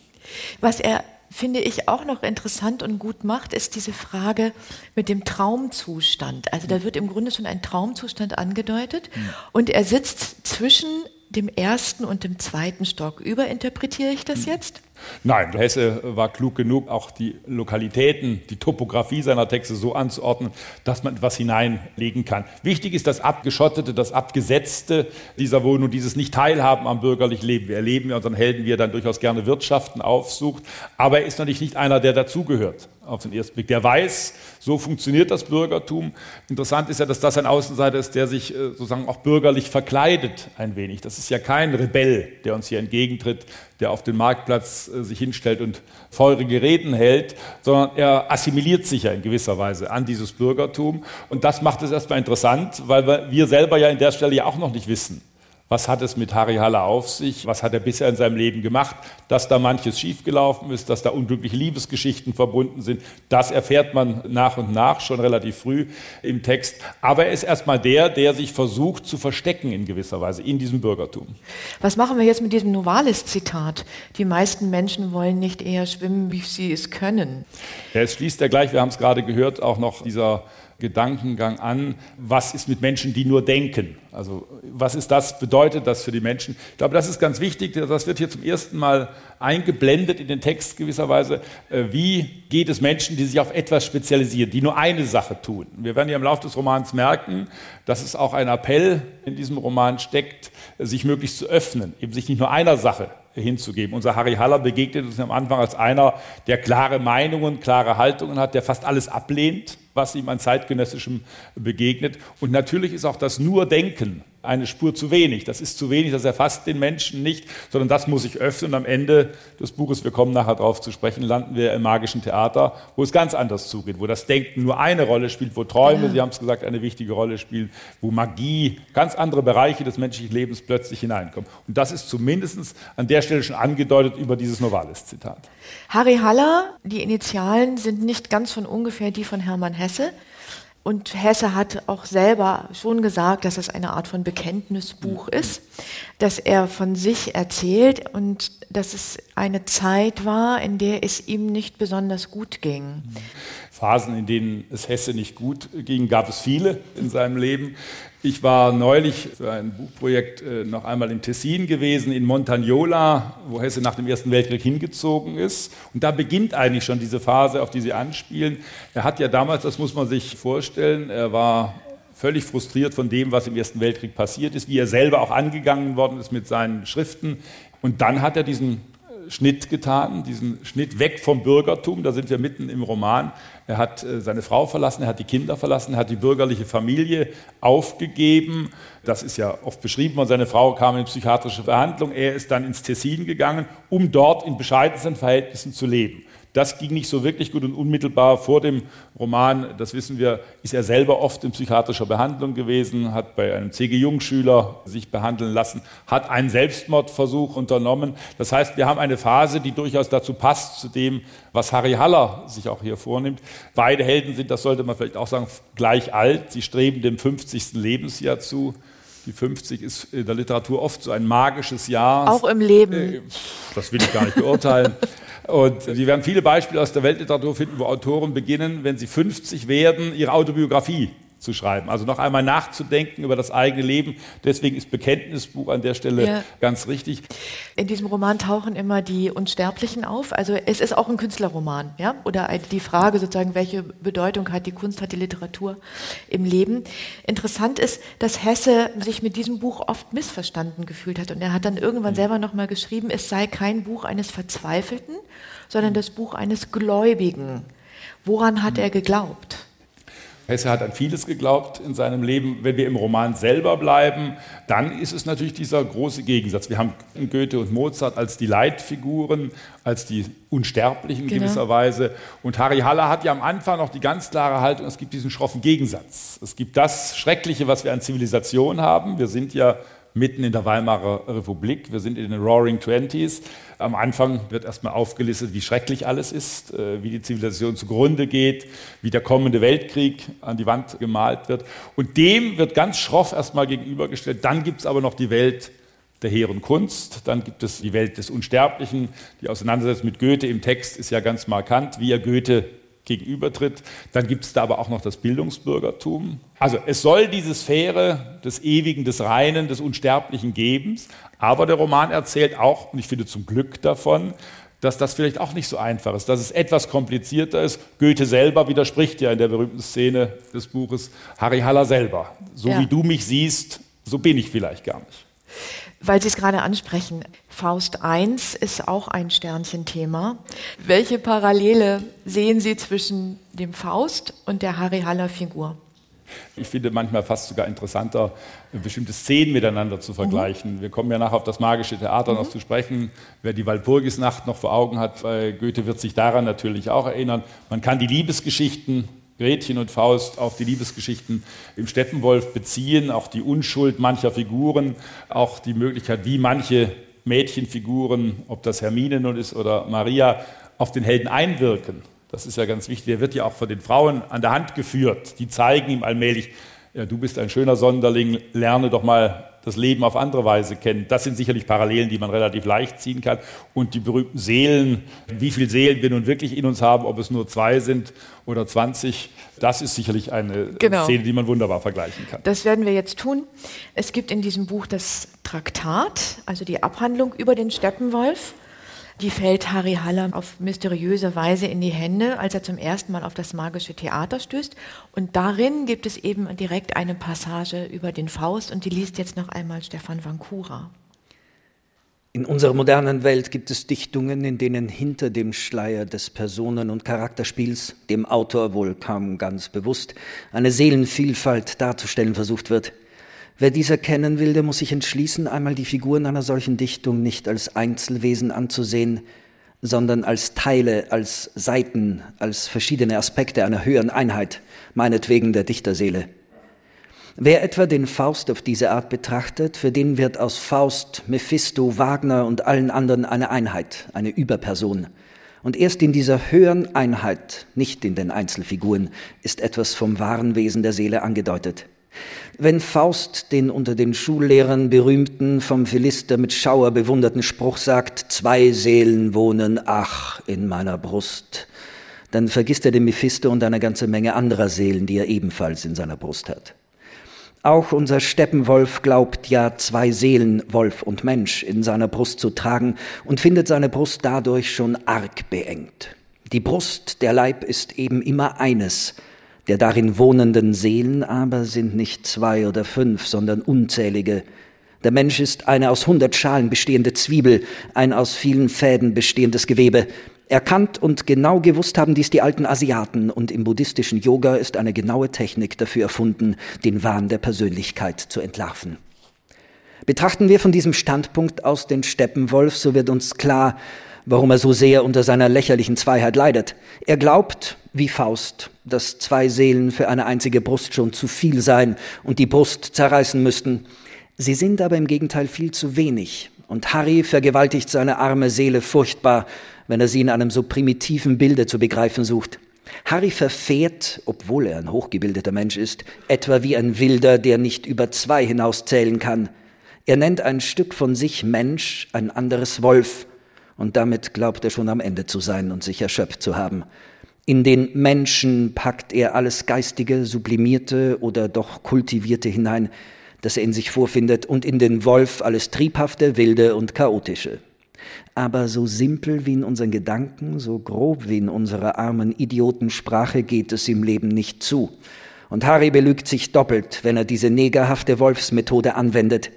Was er finde ich auch noch interessant und gut macht, ist diese Frage mit dem Traumzustand. Also da wird im Grunde schon ein Traumzustand angedeutet mhm. und er sitzt zwischen dem ersten und dem zweiten Stock. Überinterpretiere ich das mhm. jetzt? Nein, Hesse war klug genug, auch die Lokalitäten, die Topografie seiner Texte so anzuordnen, dass man etwas hineinlegen kann. Wichtig ist das Abgeschottete, das Abgesetzte dieser Wohnung, dieses Nicht-Teilhaben am bürgerlichen Leben. Wir erleben ja unseren Helden, wie er dann durchaus gerne Wirtschaften aufsucht, aber er ist natürlich nicht einer, der dazugehört auf den ersten Blick. Der weiß, so funktioniert das Bürgertum. Interessant ist ja, dass das ein Außenseiter ist, der sich äh, sozusagen auch bürgerlich verkleidet ein wenig. Das ist ja kein Rebell, der uns hier entgegentritt, der auf den Marktplatz sich hinstellt und feurige Reden hält, sondern er assimiliert sich ja in gewisser Weise an dieses Bürgertum. Und das macht es erstmal interessant, weil wir selber ja in der Stelle ja auch noch nicht wissen, was hat es mit Harry Haller auf sich? Was hat er bisher in seinem Leben gemacht? Dass da manches schiefgelaufen ist, dass da unglückliche Liebesgeschichten verbunden sind, das erfährt man nach und nach schon relativ früh im Text. Aber er ist erstmal der, der sich versucht zu verstecken in gewisser Weise in diesem Bürgertum. Was machen wir jetzt mit diesem Novalis-Zitat? Die meisten Menschen wollen nicht eher schwimmen, wie sie es können. Ja, es schließt ja gleich, wir haben es gerade gehört, auch noch dieser Gedankengang an, was ist mit Menschen, die nur denken. Also was ist das, bedeutet das für die Menschen? Ich glaube, das ist ganz wichtig, das wird hier zum ersten Mal eingeblendet in den Text gewisserweise. Äh, wie geht es Menschen, die sich auf etwas spezialisieren, die nur eine Sache tun? Wir werden ja im Laufe des Romans merken, dass es auch ein Appell in diesem Roman steckt, sich möglichst zu öffnen, eben sich nicht nur einer Sache hinzugeben. Unser Harry Haller begegnet uns am Anfang als einer, der klare Meinungen, klare Haltungen hat, der fast alles ablehnt, was ihm an zeitgenössischem begegnet. Und natürlich ist auch das nur Denken eine Spur zu wenig. Das ist zu wenig, das erfasst den Menschen nicht, sondern das muss sich öffnen. Und am Ende des Buches, wir kommen nachher darauf zu sprechen, landen wir im magischen Theater, wo es ganz anders zugeht, wo das Denken nur eine Rolle spielt, wo Träume, ja. Sie haben es gesagt, eine wichtige Rolle spielen, wo Magie, ganz andere Bereiche des menschlichen Lebens plötzlich hineinkommen. Und das ist zumindest an der Stelle schon angedeutet über dieses Novalis-Zitat. Harry Haller, die Initialen sind nicht ganz von ungefähr die von Hermann Hesse. Und Hesse hat auch selber schon gesagt, dass es eine Art von Bekenntnisbuch mhm. ist, dass er von sich erzählt und dass es eine Zeit war, in der es ihm nicht besonders gut ging. Mhm. Phasen, in denen es Hesse nicht gut ging, gab es viele in seinem Leben. Ich war neulich für ein Buchprojekt äh, noch einmal im Tessin gewesen, in Montagnola, wo Hesse nach dem Ersten Weltkrieg hingezogen ist. Und da beginnt eigentlich schon diese Phase, auf die Sie anspielen. Er hat ja damals, das muss man sich vorstellen, er war völlig frustriert von dem, was im Ersten Weltkrieg passiert ist, wie er selber auch angegangen worden ist mit seinen Schriften. Und dann hat er diesen Schnitt getan, diesen Schnitt weg vom Bürgertum, da sind wir mitten im Roman. Er hat äh, seine Frau verlassen, er hat die Kinder verlassen, er hat die bürgerliche Familie aufgegeben. Das ist ja oft beschrieben worden. Seine Frau kam in psychiatrische Behandlung. Er ist dann ins Tessin gegangen, um dort in bescheidensten Verhältnissen zu leben. Das ging nicht so wirklich gut und unmittelbar vor dem Roman, das wissen wir, ist er selber oft in psychiatrischer Behandlung gewesen, hat bei einem C.G. Jung-Schüler sich behandeln lassen, hat einen Selbstmordversuch unternommen. Das heißt, wir haben eine Phase, die durchaus dazu passt, zu dem, was Harry Haller sich auch hier vornimmt. Beide Helden sind, das sollte man vielleicht auch sagen, gleich alt. Sie streben dem 50. Lebensjahr zu. Die 50 ist in der Literatur oft so ein magisches Jahr. Auch im Leben. Äh, das will ich gar nicht beurteilen. Und Sie werden viele Beispiele aus der Weltliteratur finden, wo Autoren beginnen, wenn sie 50 werden, ihre Autobiografie zu schreiben. Also noch einmal nachzudenken über das eigene Leben. Deswegen ist Bekenntnisbuch an der Stelle ja. ganz richtig. In diesem Roman tauchen immer die Unsterblichen auf. Also es ist auch ein Künstlerroman, ja? Oder die Frage sozusagen, welche Bedeutung hat die Kunst, hat die Literatur im Leben. Interessant ist, dass Hesse sich mit diesem Buch oft missverstanden gefühlt hat. Und er hat dann irgendwann mhm. selber nochmal geschrieben, es sei kein Buch eines Verzweifelten, sondern das Buch eines Gläubigen. Woran hat mhm. er geglaubt? Hesse hat an vieles geglaubt in seinem Leben. Wenn wir im Roman selber bleiben, dann ist es natürlich dieser große Gegensatz. Wir haben Goethe und Mozart als die Leitfiguren, als die Unsterblichen genau. gewisserweise. Und Harry Haller hat ja am Anfang noch die ganz klare Haltung, es gibt diesen schroffen Gegensatz. Es gibt das Schreckliche, was wir an Zivilisation haben. Wir sind ja mitten in der Weimarer Republik. Wir sind in den Roaring Twenties. Am Anfang wird erstmal aufgelistet, wie schrecklich alles ist, äh, wie die Zivilisation zugrunde geht, wie der kommende Weltkrieg an die Wand gemalt wird. Und dem wird ganz schroff erstmal gegenübergestellt. Dann gibt es aber noch die Welt der hehren Kunst, dann gibt es die Welt des Unsterblichen. Die Auseinandersetzung mit Goethe im Text ist ja ganz markant, wie er Goethe gegenübertritt. Dann gibt es da aber auch noch das Bildungsbürgertum. Also es soll diese Sphäre des Ewigen, des Reinen, des Unsterblichen geben, aber der Roman erzählt auch, und ich finde zum Glück davon, dass das vielleicht auch nicht so einfach ist, dass es etwas komplizierter ist. Goethe selber widerspricht ja in der berühmten Szene des Buches Harry Haller selber. So ja. wie du mich siehst, so bin ich vielleicht gar nicht. Weil Sie es gerade ansprechen, Faust I ist auch ein Sternchenthema. Welche Parallele sehen Sie zwischen dem Faust und der Harry Haller Figur? Ich finde manchmal fast sogar interessanter, bestimmte Szenen miteinander zu vergleichen. Mhm. Wir kommen ja nachher auf das magische Theater mhm. noch zu sprechen. Wer die Walpurgisnacht noch vor Augen hat, bei Goethe wird sich daran natürlich auch erinnern. Man kann die Liebesgeschichten Gretchen und Faust auf die Liebesgeschichten im Steppenwolf beziehen, auch die Unschuld mancher Figuren, auch die Möglichkeit, wie manche Mädchenfiguren, ob das Hermine nun ist oder Maria, auf den Helden einwirken. Das ist ja ganz wichtig. Er wird ja auch von den Frauen an der Hand geführt. Die zeigen ihm allmählich, ja, du bist ein schöner Sonderling, lerne doch mal das Leben auf andere Weise kennen. Das sind sicherlich Parallelen, die man relativ leicht ziehen kann. Und die berühmten Seelen, wie viele Seelen wir nun wirklich in uns haben, ob es nur zwei sind oder 20, das ist sicherlich eine genau. Szene, die man wunderbar vergleichen kann. Das werden wir jetzt tun. Es gibt in diesem Buch das Traktat, also die Abhandlung über den Steppenwolf. Die fällt Harry Haller auf mysteriöse Weise in die Hände, als er zum ersten Mal auf das magische Theater stößt. Und darin gibt es eben direkt eine Passage über den Faust und die liest jetzt noch einmal Stefan Vancouver. In unserer modernen Welt gibt es Dichtungen, in denen hinter dem Schleier des Personen- und Charakterspiels, dem Autor wohl kaum ganz bewusst, eine Seelenvielfalt darzustellen versucht wird. Wer dies erkennen will, der muss sich entschließen, einmal die Figuren einer solchen Dichtung nicht als Einzelwesen anzusehen, sondern als Teile, als Seiten, als verschiedene Aspekte einer höheren Einheit, meinetwegen der Dichterseele. Wer etwa den Faust auf diese Art betrachtet, für den wird aus Faust, Mephisto, Wagner und allen anderen eine Einheit, eine Überperson. Und erst in dieser höheren Einheit, nicht in den Einzelfiguren, ist etwas vom wahren Wesen der Seele angedeutet. Wenn Faust den unter den Schullehrern berühmten, vom Philister mit Schauer bewunderten Spruch sagt, zwei Seelen wohnen, ach, in meiner Brust, dann vergisst er den Mephisto und eine ganze Menge anderer Seelen, die er ebenfalls in seiner Brust hat. Auch unser Steppenwolf glaubt ja zwei Seelen, Wolf und Mensch, in seiner Brust zu tragen und findet seine Brust dadurch schon arg beengt. Die Brust, der Leib ist eben immer eines, der darin wohnenden Seelen aber sind nicht zwei oder fünf, sondern unzählige. Der Mensch ist eine aus hundert Schalen bestehende Zwiebel, ein aus vielen Fäden bestehendes Gewebe. Erkannt und genau gewusst haben dies die alten Asiaten und im buddhistischen Yoga ist eine genaue Technik dafür erfunden, den Wahn der Persönlichkeit zu entlarven. Betrachten wir von diesem Standpunkt aus den Steppenwolf, so wird uns klar, warum er so sehr unter seiner lächerlichen Zweiheit leidet. Er glaubt, wie Faust, dass zwei Seelen für eine einzige Brust schon zu viel seien und die Brust zerreißen müssten. Sie sind aber im Gegenteil viel zu wenig, und Harry vergewaltigt seine arme Seele furchtbar, wenn er sie in einem so primitiven Bilde zu begreifen sucht. Harry verfährt, obwohl er ein hochgebildeter Mensch ist, etwa wie ein Wilder, der nicht über zwei hinauszählen kann. Er nennt ein Stück von sich Mensch, ein anderes Wolf, und damit glaubt er schon am Ende zu sein und sich erschöpft zu haben. In den Menschen packt er alles Geistige, Sublimierte oder doch Kultivierte hinein, das er in sich vorfindet, und in den Wolf alles Triebhafte, Wilde und Chaotische. Aber so simpel wie in unseren Gedanken, so grob wie in unserer armen Idiotensprache geht es im Leben nicht zu. Und Harry belügt sich doppelt, wenn er diese negerhafte Wolfsmethode anwendet.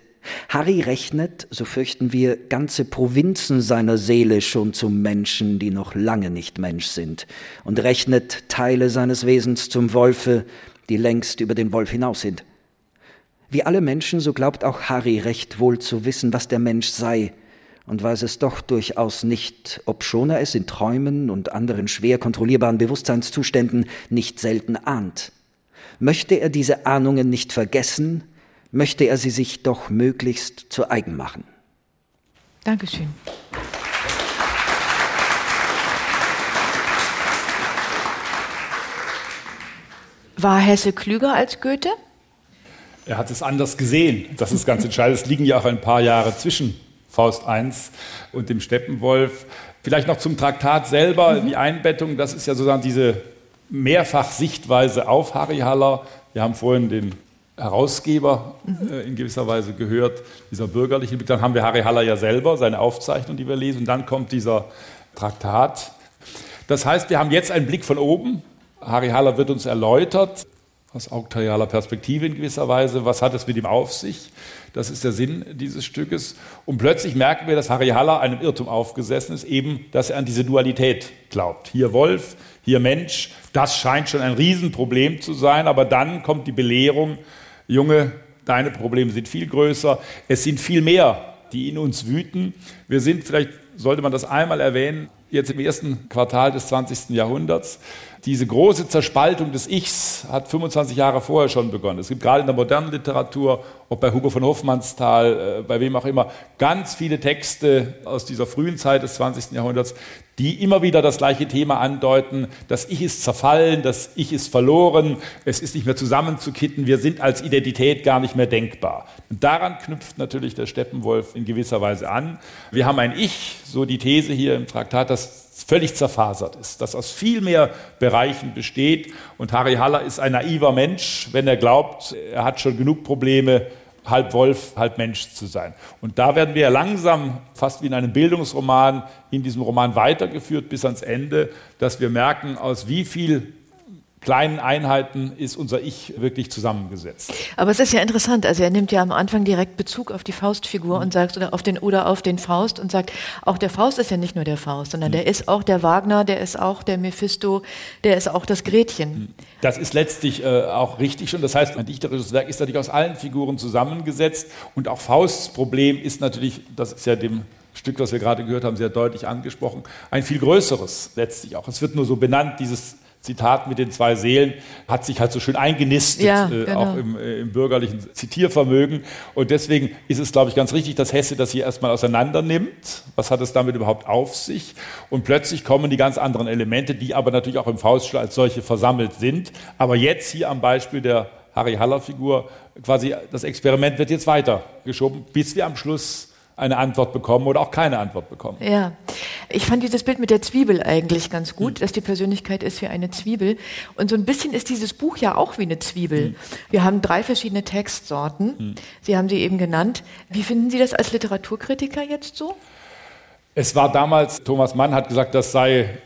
Harry rechnet, so fürchten wir, ganze Provinzen seiner Seele schon zum Menschen, die noch lange nicht Mensch sind, und rechnet Teile seines Wesens zum Wolfe, die längst über den Wolf hinaus sind. Wie alle Menschen, so glaubt auch Harry recht wohl zu wissen, was der Mensch sei, und weiß es doch durchaus nicht, obschon er es in Träumen und anderen schwer kontrollierbaren Bewusstseinszuständen nicht selten ahnt. Möchte er diese Ahnungen nicht vergessen, möchte er sie sich doch möglichst zu eigen machen. Dankeschön. War Hesse klüger als Goethe? Er hat es anders gesehen. Das ist ganz entscheidend. Es liegen ja auch ein paar Jahre zwischen Faust I und dem Steppenwolf. Vielleicht noch zum Traktat selber, mhm. die Einbettung, das ist ja sozusagen diese Mehrfachsichtweise auf Harry Haller. Wir haben vorhin den Herausgeber äh, in gewisser Weise gehört, dieser bürgerliche. Dann haben wir Harry Haller ja selber, seine Aufzeichnung, die wir lesen. Und dann kommt dieser Traktat. Das heißt, wir haben jetzt einen Blick von oben. Harry Haller wird uns erläutert, aus auktorialer Perspektive in gewisser Weise. Was hat es mit ihm auf sich? Das ist der Sinn dieses Stückes. Und plötzlich merken wir, dass Harry Haller einem Irrtum aufgesessen ist, eben, dass er an diese Dualität glaubt. Hier Wolf, hier Mensch. Das scheint schon ein Riesenproblem zu sein. Aber dann kommt die Belehrung, Junge, deine Probleme sind viel größer. Es sind viel mehr, die in uns wüten. Wir sind, vielleicht sollte man das einmal erwähnen, jetzt im ersten Quartal des 20. Jahrhunderts. Diese große Zerspaltung des Ichs hat 25 Jahre vorher schon begonnen. Es gibt gerade in der modernen Literatur, ob bei Hugo von Hofmannsthal, äh, bei wem auch immer, ganz viele Texte aus dieser frühen Zeit des 20. Jahrhunderts, die immer wieder das gleiche Thema andeuten. Das Ich ist zerfallen, das Ich ist verloren, es ist nicht mehr zusammenzukitten, wir sind als Identität gar nicht mehr denkbar. Und daran knüpft natürlich der Steppenwolf in gewisser Weise an. Wir haben ein Ich, so die These hier im Traktat, das völlig zerfasert ist, das aus viel mehr Bereichen besteht. Und Harry Haller ist ein naiver Mensch, wenn er glaubt, er hat schon genug Probleme, halb Wolf, halb Mensch zu sein. Und da werden wir langsam, fast wie in einem Bildungsroman, in diesem Roman weitergeführt bis ans Ende, dass wir merken, aus wie viel kleinen Einheiten ist unser Ich wirklich zusammengesetzt. Aber es ist ja interessant, also er nimmt ja am Anfang direkt Bezug auf die Faustfigur mhm. und sagt, oder auf den, oder auf den Faust und sagt, auch der Faust ist ja nicht nur der Faust, sondern mhm. der ist auch der Wagner, der ist auch der Mephisto, der ist auch das Gretchen. Mhm. Das ist letztlich äh, auch richtig schon. Das heißt, ein dichterisches Werk ist natürlich aus allen Figuren zusammengesetzt und auch Fausts Problem ist natürlich, das ist ja dem Stück, das wir gerade gehört haben, sehr deutlich angesprochen, ein viel größeres letztlich auch. Es wird nur so benannt, dieses Zitat mit den zwei Seelen hat sich halt so schön eingenistet, ja, äh, genau. auch im, äh, im, bürgerlichen Zitiervermögen. Und deswegen ist es, glaube ich, ganz richtig, dass Hesse das hier erstmal auseinander nimmt. Was hat es damit überhaupt auf sich? Und plötzlich kommen die ganz anderen Elemente, die aber natürlich auch im Faustschlag als solche versammelt sind. Aber jetzt hier am Beispiel der Harry Haller Figur, quasi das Experiment wird jetzt weitergeschoben, bis wir am Schluss eine Antwort bekommen oder auch keine Antwort bekommen. Ja, ich fand dieses Bild mit der Zwiebel eigentlich ganz gut, hm. dass die Persönlichkeit ist wie eine Zwiebel. Und so ein bisschen ist dieses Buch ja auch wie eine Zwiebel. Hm. Wir haben drei verschiedene Textsorten. Hm. Sie haben sie eben genannt. Wie finden Sie das als Literaturkritiker jetzt so? Es war damals, Thomas Mann hat gesagt, das sei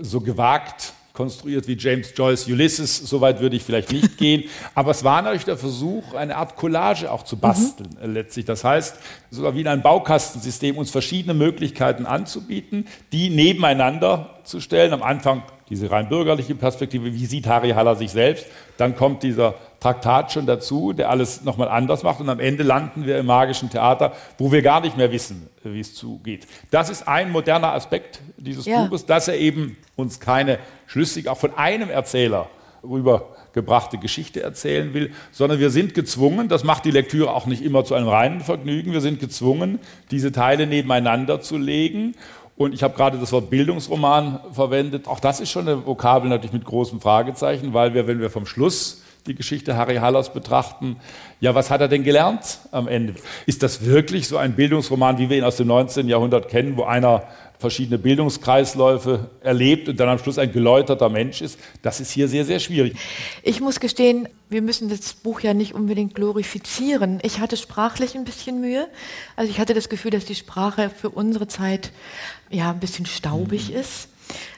so gewagt, konstruiert wie James Joyce Ulysses, soweit würde ich vielleicht nicht gehen, aber es war natürlich der Versuch, eine Art Collage auch zu basteln mhm. letztlich. Das heißt, sogar wie in einem Baukastensystem uns verschiedene Möglichkeiten anzubieten, die nebeneinander zu stellen. Am Anfang diese rein bürgerliche Perspektive, wie sieht Harry Haller sich selbst? Dann kommt dieser Traktat schon dazu, der alles nochmal anders macht. Und am Ende landen wir im magischen Theater, wo wir gar nicht mehr wissen, wie es zugeht. Das ist ein moderner Aspekt dieses ja. Buches, dass er eben uns keine schlüssig auch von einem Erzähler rübergebrachte Geschichte erzählen will, sondern wir sind gezwungen, das macht die Lektüre auch nicht immer zu einem reinen Vergnügen, wir sind gezwungen, diese Teile nebeneinander zu legen und ich habe gerade das Wort Bildungsroman verwendet. Auch das ist schon eine Vokabel natürlich mit großem Fragezeichen, weil wir, wenn wir vom Schluss die Geschichte Harry Hallers betrachten, ja, was hat er denn gelernt am Ende? Ist das wirklich so ein Bildungsroman, wie wir ihn aus dem 19. Jahrhundert kennen, wo einer verschiedene Bildungskreisläufe erlebt und dann am Schluss ein geläuterter Mensch ist, das ist hier sehr, sehr schwierig. Ich muss gestehen, wir müssen das Buch ja nicht unbedingt glorifizieren. Ich hatte sprachlich ein bisschen Mühe. Also ich hatte das Gefühl, dass die Sprache für unsere Zeit ja ein bisschen staubig mhm. ist.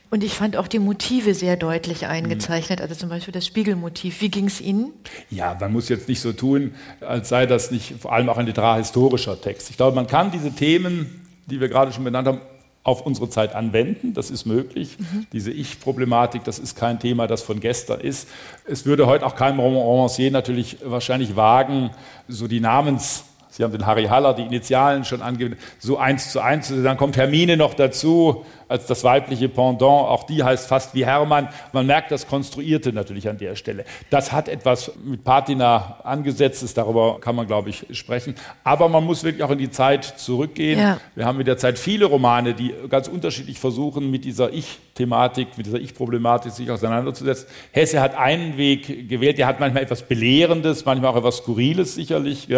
Und ich fand auch die Motive sehr deutlich eingezeichnet, also zum Beispiel das Spiegelmotiv. Wie ging es Ihnen? Ja, man muss jetzt nicht so tun, als sei das nicht vor allem auch ein literarhistorischer Text. Ich glaube, man kann diese Themen, die wir gerade schon benannt haben, auf unsere Zeit anwenden. Das ist möglich. Mhm. Diese Ich-Problematik, das ist kein Thema, das von gestern ist. Es würde heute auch kein Romancier natürlich wahrscheinlich wagen, so die Namens Sie haben den Harry Haller, die Initialen schon angegeben, so eins zu eins. Dann kommt Hermine noch dazu als das weibliche Pendant. Auch die heißt fast wie Hermann. Man merkt das Konstruierte natürlich an der Stelle. Das hat etwas mit Patina angesetztes, darüber kann man, glaube ich, sprechen. Aber man muss wirklich auch in die Zeit zurückgehen. Ja. Wir haben mit der Zeit viele Romane, die ganz unterschiedlich versuchen, mit dieser Ich-Thematik, mit dieser Ich-Problematik sich auseinanderzusetzen. Hesse hat einen Weg gewählt, der hat manchmal etwas Belehrendes, manchmal auch etwas Skurriles sicherlich.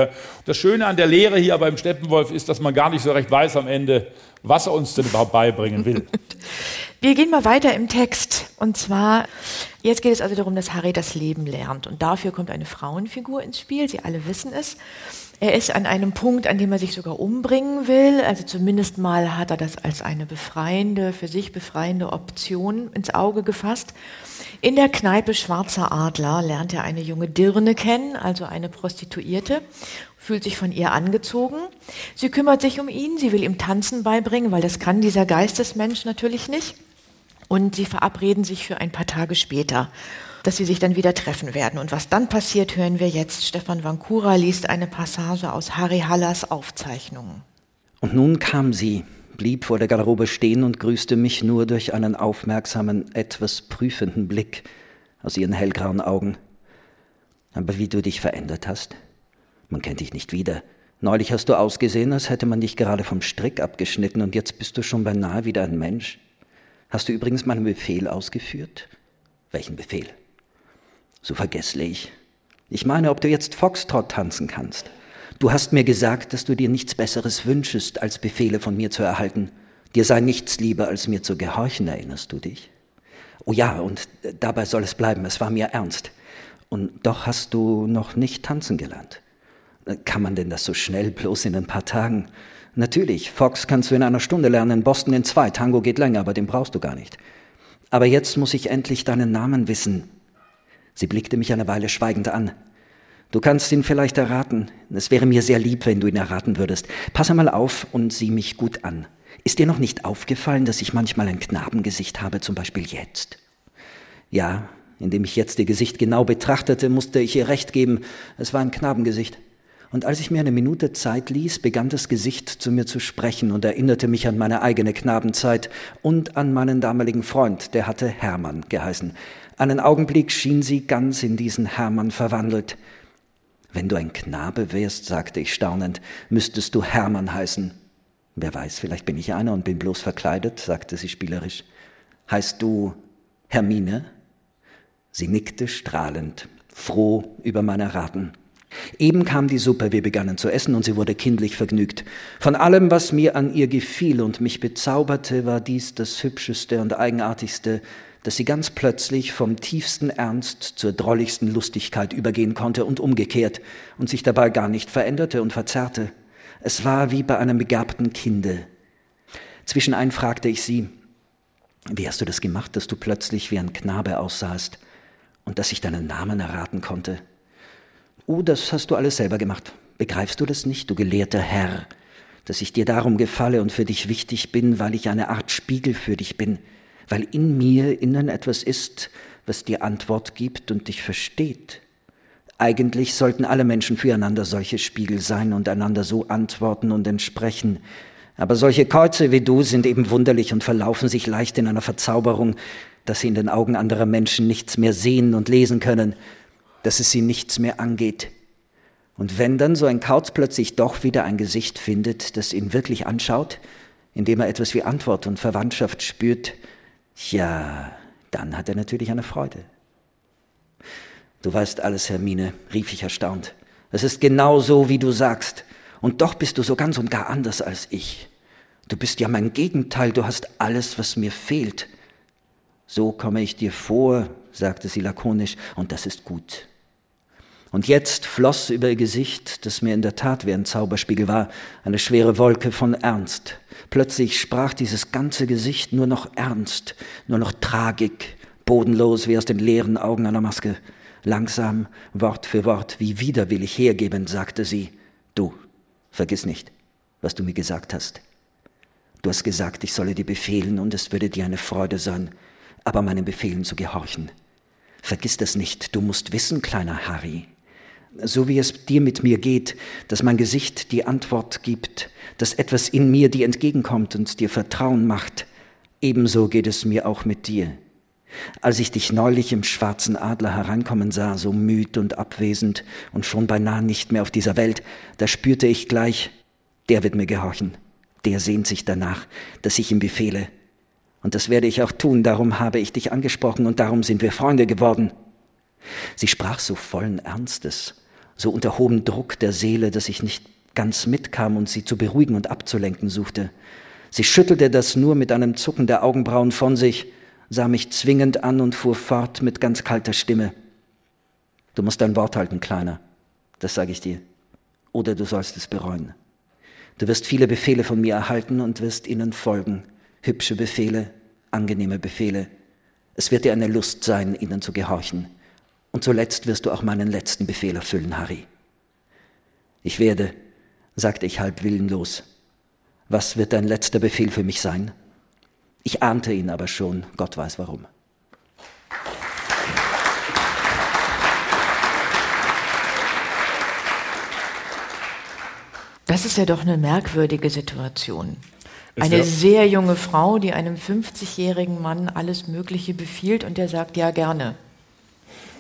Das Schöne an der Lehre hier beim Steppenwolf ist, dass man gar nicht so recht weiß am Ende, was er uns denn überhaupt beibringen will. Wir gehen mal weiter im Text. Und zwar, jetzt geht es also darum, dass Harry das Leben lernt. Und dafür kommt eine Frauenfigur ins Spiel. Sie alle wissen es. Er ist an einem Punkt, an dem er sich sogar umbringen will. Also zumindest mal hat er das als eine befreiende, für sich befreiende Option ins Auge gefasst. In der Kneipe Schwarzer Adler lernt er eine junge Dirne kennen, also eine Prostituierte fühlt sich von ihr angezogen. Sie kümmert sich um ihn, sie will ihm Tanzen beibringen, weil das kann dieser Geistesmensch natürlich nicht. Und sie verabreden sich für ein paar Tage später, dass sie sich dann wieder treffen werden. Und was dann passiert, hören wir jetzt. Stefan Vancura liest eine Passage aus Harry Hallers Aufzeichnungen. Und nun kam sie, blieb vor der Garderobe stehen und grüßte mich nur durch einen aufmerksamen, etwas prüfenden Blick aus ihren hellgrauen Augen. Aber wie du dich verändert hast. Man kennt dich nicht wieder. Neulich hast du ausgesehen, als hätte man dich gerade vom Strick abgeschnitten und jetzt bist du schon beinahe wieder ein Mensch. Hast du übrigens meinen Befehl ausgeführt? Welchen Befehl? So vergesslich. Ich meine, ob du jetzt Foxtrot tanzen kannst. Du hast mir gesagt, dass du dir nichts Besseres wünschest, als Befehle von mir zu erhalten. Dir sei nichts lieber, als mir zu gehorchen, erinnerst du dich? Oh ja, und dabei soll es bleiben, es war mir ernst. Und doch hast du noch nicht tanzen gelernt. Kann man denn das so schnell, bloß in ein paar Tagen? Natürlich, Fox kannst du in einer Stunde lernen, Boston in zwei, Tango geht länger, aber den brauchst du gar nicht. Aber jetzt muss ich endlich deinen Namen wissen. Sie blickte mich eine Weile schweigend an. Du kannst ihn vielleicht erraten. Es wäre mir sehr lieb, wenn du ihn erraten würdest. Pass einmal auf und sieh mich gut an. Ist dir noch nicht aufgefallen, dass ich manchmal ein Knabengesicht habe, zum Beispiel jetzt? Ja, indem ich jetzt ihr Gesicht genau betrachtete, musste ich ihr recht geben. Es war ein Knabengesicht. Und als ich mir eine Minute Zeit ließ, begann das Gesicht zu mir zu sprechen und erinnerte mich an meine eigene Knabenzeit und an meinen damaligen Freund, der hatte Hermann geheißen. Einen Augenblick schien sie ganz in diesen Hermann verwandelt. Wenn du ein Knabe wärst, sagte ich staunend, müsstest du Hermann heißen. Wer weiß, vielleicht bin ich einer und bin bloß verkleidet, sagte sie spielerisch. Heißt du Hermine? Sie nickte strahlend, froh über meine Raten. Eben kam die Suppe, wir begannen zu essen und sie wurde kindlich vergnügt. Von allem, was mir an ihr gefiel und mich bezauberte, war dies das Hübscheste und Eigenartigste, dass sie ganz plötzlich vom tiefsten Ernst zur drolligsten Lustigkeit übergehen konnte und umgekehrt und sich dabei gar nicht veränderte und verzerrte. Es war wie bei einem begabten Kinde. Zwischenein fragte ich sie, wie hast du das gemacht, dass du plötzlich wie ein Knabe aussahst und dass ich deinen Namen erraten konnte? Oh, das hast du alles selber gemacht. Begreifst du das nicht, du gelehrter Herr, dass ich dir darum gefalle und für dich wichtig bin, weil ich eine Art Spiegel für dich bin, weil in mir innen etwas ist, was dir Antwort gibt und dich versteht. Eigentlich sollten alle Menschen füreinander solche Spiegel sein und einander so antworten und entsprechen. Aber solche Käuze wie du sind eben wunderlich und verlaufen sich leicht in einer Verzauberung, dass sie in den Augen anderer Menschen nichts mehr sehen und lesen können, dass es sie nichts mehr angeht. Und wenn dann so ein Kauz plötzlich doch wieder ein Gesicht findet, das ihn wirklich anschaut, indem er etwas wie Antwort und Verwandtschaft spürt, ja, dann hat er natürlich eine Freude. Du weißt alles, Hermine, rief ich erstaunt. Es ist genau so, wie du sagst. Und doch bist du so ganz und gar anders als ich. Du bist ja mein Gegenteil, du hast alles, was mir fehlt. So komme ich dir vor, sagte sie lakonisch, und das ist gut. Und jetzt floss über ihr Gesicht, das mir in der Tat wie ein Zauberspiegel war, eine schwere Wolke von Ernst. Plötzlich sprach dieses ganze Gesicht nur noch Ernst, nur noch Tragik, bodenlos wie aus den leeren Augen einer Maske. Langsam, Wort für Wort, wie widerwillig hergebend, sagte sie, du, vergiss nicht, was du mir gesagt hast. Du hast gesagt, ich solle dir befehlen und es würde dir eine Freude sein, aber meinen Befehlen zu gehorchen. Vergiss das nicht, du musst wissen, kleiner Harry, so wie es dir mit mir geht, dass mein Gesicht die Antwort gibt, dass etwas in mir dir entgegenkommt und dir Vertrauen macht, ebenso geht es mir auch mit dir. Als ich dich neulich im schwarzen Adler hereinkommen sah, so müd und abwesend und schon beinahe nicht mehr auf dieser Welt, da spürte ich gleich, der wird mir gehorchen, der sehnt sich danach, dass ich ihm befehle. Und das werde ich auch tun, darum habe ich dich angesprochen und darum sind wir Freunde geworden. Sie sprach so vollen Ernstes, so unter hohem Druck der Seele, dass ich nicht ganz mitkam und sie zu beruhigen und abzulenken suchte. Sie schüttelte das nur mit einem Zucken der Augenbrauen von sich, sah mich zwingend an und fuhr fort mit ganz kalter Stimme. Du musst dein Wort halten, Kleiner, das sage ich dir, oder du sollst es bereuen. Du wirst viele Befehle von mir erhalten und wirst ihnen folgen, hübsche Befehle, angenehme Befehle. Es wird dir eine Lust sein, ihnen zu gehorchen. Und zuletzt wirst du auch meinen letzten Befehl erfüllen, Harry. Ich werde, sagte ich halb willenlos, was wird dein letzter Befehl für mich sein? Ich ahnte ihn aber schon, Gott weiß warum. Das ist ja doch eine merkwürdige Situation. Eine sehr junge Frau, die einem 50-jährigen Mann alles Mögliche befiehlt und der sagt, ja gerne.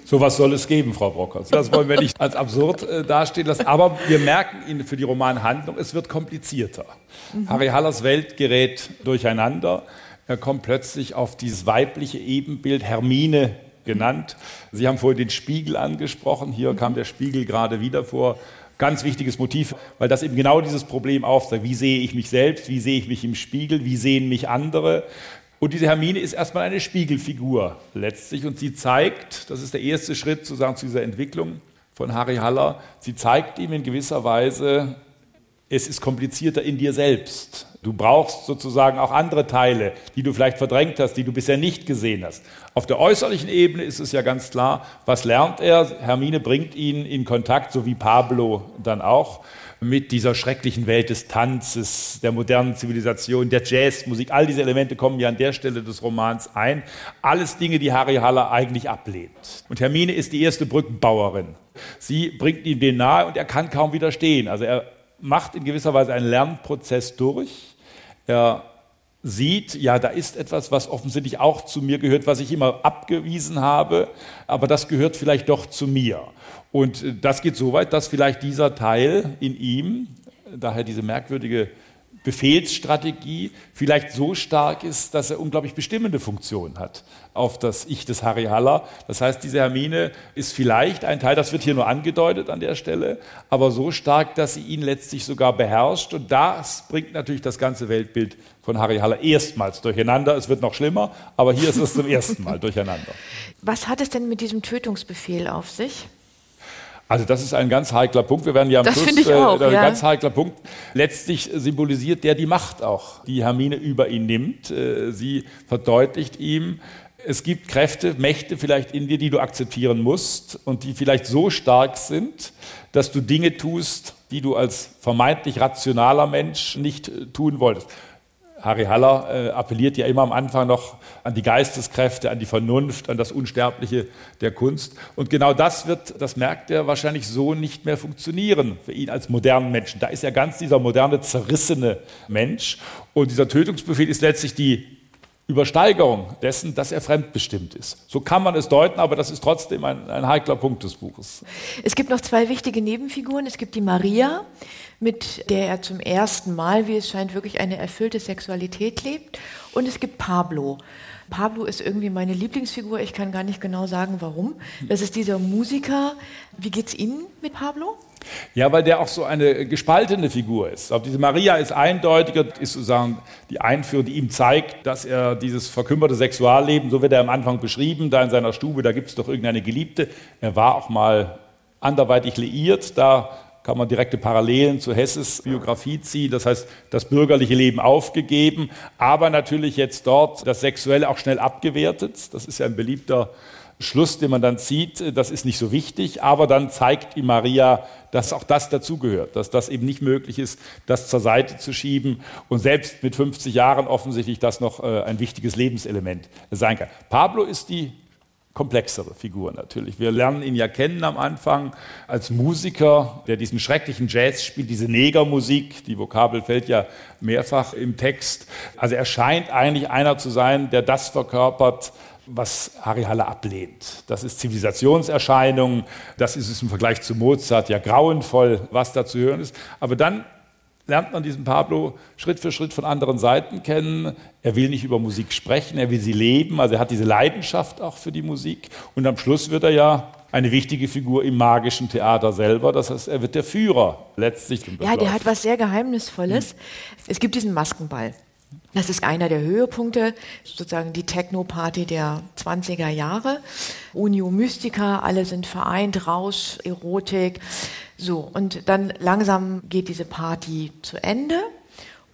So was soll es geben, Frau Brockhaus. Das wollen wir nicht als absurd äh, dastehen lassen. Aber wir merken Ihnen für die Romanhandlung, es wird komplizierter. Mhm. Harry Hallers Welt gerät durcheinander. Er kommt plötzlich auf dieses weibliche Ebenbild Hermine genannt. Sie haben vorhin den Spiegel angesprochen. Hier kam der Spiegel gerade wieder vor. Ganz wichtiges Motiv, weil das eben genau dieses Problem aufzeigt. Wie sehe ich mich selbst? Wie sehe ich mich im Spiegel? Wie sehen mich andere? Und diese Hermine ist erstmal eine Spiegelfigur letztlich und sie zeigt, das ist der erste Schritt sozusagen zu dieser Entwicklung von Harry Haller, sie zeigt ihm in gewisser Weise, es ist komplizierter in dir selbst. Du brauchst sozusagen auch andere Teile, die du vielleicht verdrängt hast, die du bisher nicht gesehen hast. Auf der äußerlichen Ebene ist es ja ganz klar, was lernt er? Hermine bringt ihn in Kontakt, so wie Pablo dann auch, mit dieser schrecklichen Welt des Tanzes, der modernen Zivilisation, der Jazzmusik. All diese Elemente kommen ja an der Stelle des Romans ein. Alles Dinge, die Harry Haller eigentlich ablehnt. Und Hermine ist die erste Brückenbauerin. Sie bringt ihm den nahe und er kann kaum widerstehen. Also er macht in gewisser Weise einen Lernprozess durch. Er sieht, ja, da ist etwas, was offensichtlich auch zu mir gehört, was ich immer abgewiesen habe, aber das gehört vielleicht doch zu mir. Und äh, das geht so weit, dass vielleicht dieser Teil in ihm, daher diese merkwürdige Befehlsstrategie, vielleicht so stark ist, dass er unglaublich bestimmende Funktion hat auf das Ich des Harry Haller. Das heißt, diese Hermine ist vielleicht ein Teil, das wird hier nur angedeutet an der Stelle, aber so stark, dass sie ihn letztlich sogar beherrscht. Und das bringt natürlich das ganze Weltbild von Harry Haller erstmals durcheinander. Es wird noch schlimmer, aber hier ist es zum ersten Mal durcheinander. Was hat es denn mit diesem Tötungsbefehl auf sich? Also das ist ein ganz heikler Punkt. Wir werden ja am das Schluss ich auch, äh, ein ja. ganz heikler Punkt. Letztlich symbolisiert der die Macht auch, die Hermine über ihn nimmt. Äh, sie verdeutlicht ihm, es gibt Kräfte, Mächte vielleicht in dir, die du akzeptieren musst und die vielleicht so stark sind, dass du Dinge tust, die du als vermeintlich rationaler Mensch nicht äh, tun wolltest. Harry Haller äh, appelliert ja immer am Anfang noch an die Geisteskräfte, an die Vernunft, an das Unsterbliche der Kunst. Und genau das wird, das merkt er wahrscheinlich so nicht mehr funktionieren für ihn als modernen Menschen. Da ist er ganz dieser moderne, zerrissene Mensch. Und dieser Tötungsbefehl ist letztlich die Übersteigerung dessen, dass er fremdbestimmt ist. So kann man es deuten, aber das ist trotzdem ein, ein heikler Punkt des Buches. Es gibt noch zwei wichtige Nebenfiguren. Es gibt die Maria, mit der er zum ersten Mal, wie es scheint, wirklich eine erfüllte Sexualität lebt. Und es gibt Pablo. Pablo ist irgendwie meine Lieblingsfigur. Ich kann gar nicht genau sagen, warum. Das ist dieser Musiker. Wie geht's Ihnen mit Pablo? Ja, weil der auch so eine gespaltene Figur ist. Auch diese Maria ist eindeutiger, ist sozusagen die Einführung, die ihm zeigt, dass er dieses verkümmerte Sexualleben, so wird er am Anfang beschrieben, da in seiner Stube, da gibt es doch irgendeine Geliebte. Er war auch mal anderweitig liiert, da kann man direkte Parallelen zu Hesses Biografie ziehen. Das heißt, das bürgerliche Leben aufgegeben, aber natürlich jetzt dort das Sexuelle auch schnell abgewertet. Das ist ja ein beliebter Schluss, den man dann zieht, das ist nicht so wichtig, aber dann zeigt ihm Maria, dass auch das dazugehört, dass das eben nicht möglich ist, das zur Seite zu schieben und selbst mit 50 Jahren offensichtlich das noch äh, ein wichtiges Lebenselement sein kann. Pablo ist die komplexere Figur natürlich. Wir lernen ihn ja kennen am Anfang als Musiker, der diesen schrecklichen Jazz spielt, diese Negermusik, die Vokabel fällt ja mehrfach im Text. Also er scheint eigentlich einer zu sein, der das verkörpert, was Harry Halle ablehnt. Das ist Zivilisationserscheinung, das ist es im Vergleich zu Mozart ja grauenvoll, was da zu hören ist. Aber dann lernt man diesen Pablo Schritt für Schritt von anderen Seiten kennen. Er will nicht über Musik sprechen, er will sie leben, also er hat diese Leidenschaft auch für die Musik. Und am Schluss wird er ja eine wichtige Figur im magischen Theater selber. Das heißt, er wird der Führer letztlich. Ja, der hat was sehr Geheimnisvolles. Hm. Es gibt diesen Maskenball. Das ist einer der Höhepunkte, sozusagen die Techno-Party der 20er Jahre. Unio Mystica, alle sind vereint, Rausch, Erotik. So, und dann langsam geht diese Party zu Ende.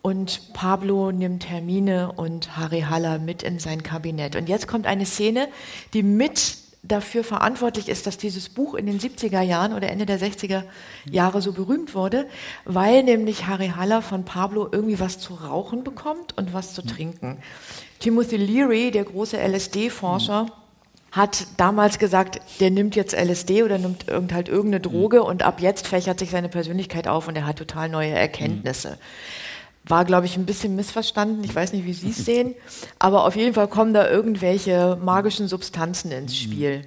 Und Pablo nimmt Hermine und Harry Haller mit in sein Kabinett. Und jetzt kommt eine Szene, die mit dafür verantwortlich ist, dass dieses Buch in den 70er Jahren oder Ende der 60er Jahre so berühmt wurde, weil nämlich Harry Haller von Pablo irgendwie was zu rauchen bekommt und was zu trinken. Timothy Leary, der große LSD-Forscher, hat damals gesagt, der nimmt jetzt LSD oder nimmt irgend halt irgendeine Droge und ab jetzt fächert sich seine Persönlichkeit auf und er hat total neue Erkenntnisse war, glaube ich, ein bisschen missverstanden. Ich weiß nicht, wie Sie es sehen. Aber auf jeden Fall kommen da irgendwelche magischen Substanzen ins Spiel.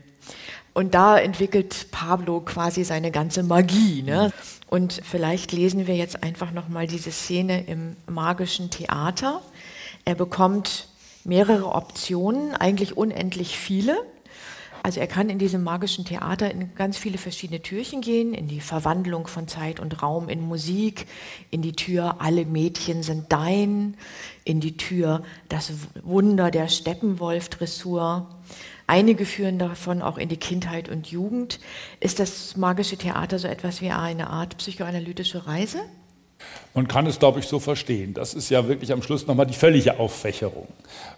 Und da entwickelt Pablo quasi seine ganze Magie. Ne? Und vielleicht lesen wir jetzt einfach nochmal diese Szene im magischen Theater. Er bekommt mehrere Optionen, eigentlich unendlich viele. Also er kann in diesem magischen Theater in ganz viele verschiedene Türchen gehen, in die Verwandlung von Zeit und Raum, in Musik, in die Tür Alle Mädchen sind dein, in die Tür Das Wunder der Steppenwolf-Dressur. Einige führen davon auch in die Kindheit und Jugend. Ist das magische Theater so etwas wie eine Art psychoanalytische Reise? Man kann es, glaube ich, so verstehen. Das ist ja wirklich am Schluss nochmal die völlige Auffächerung.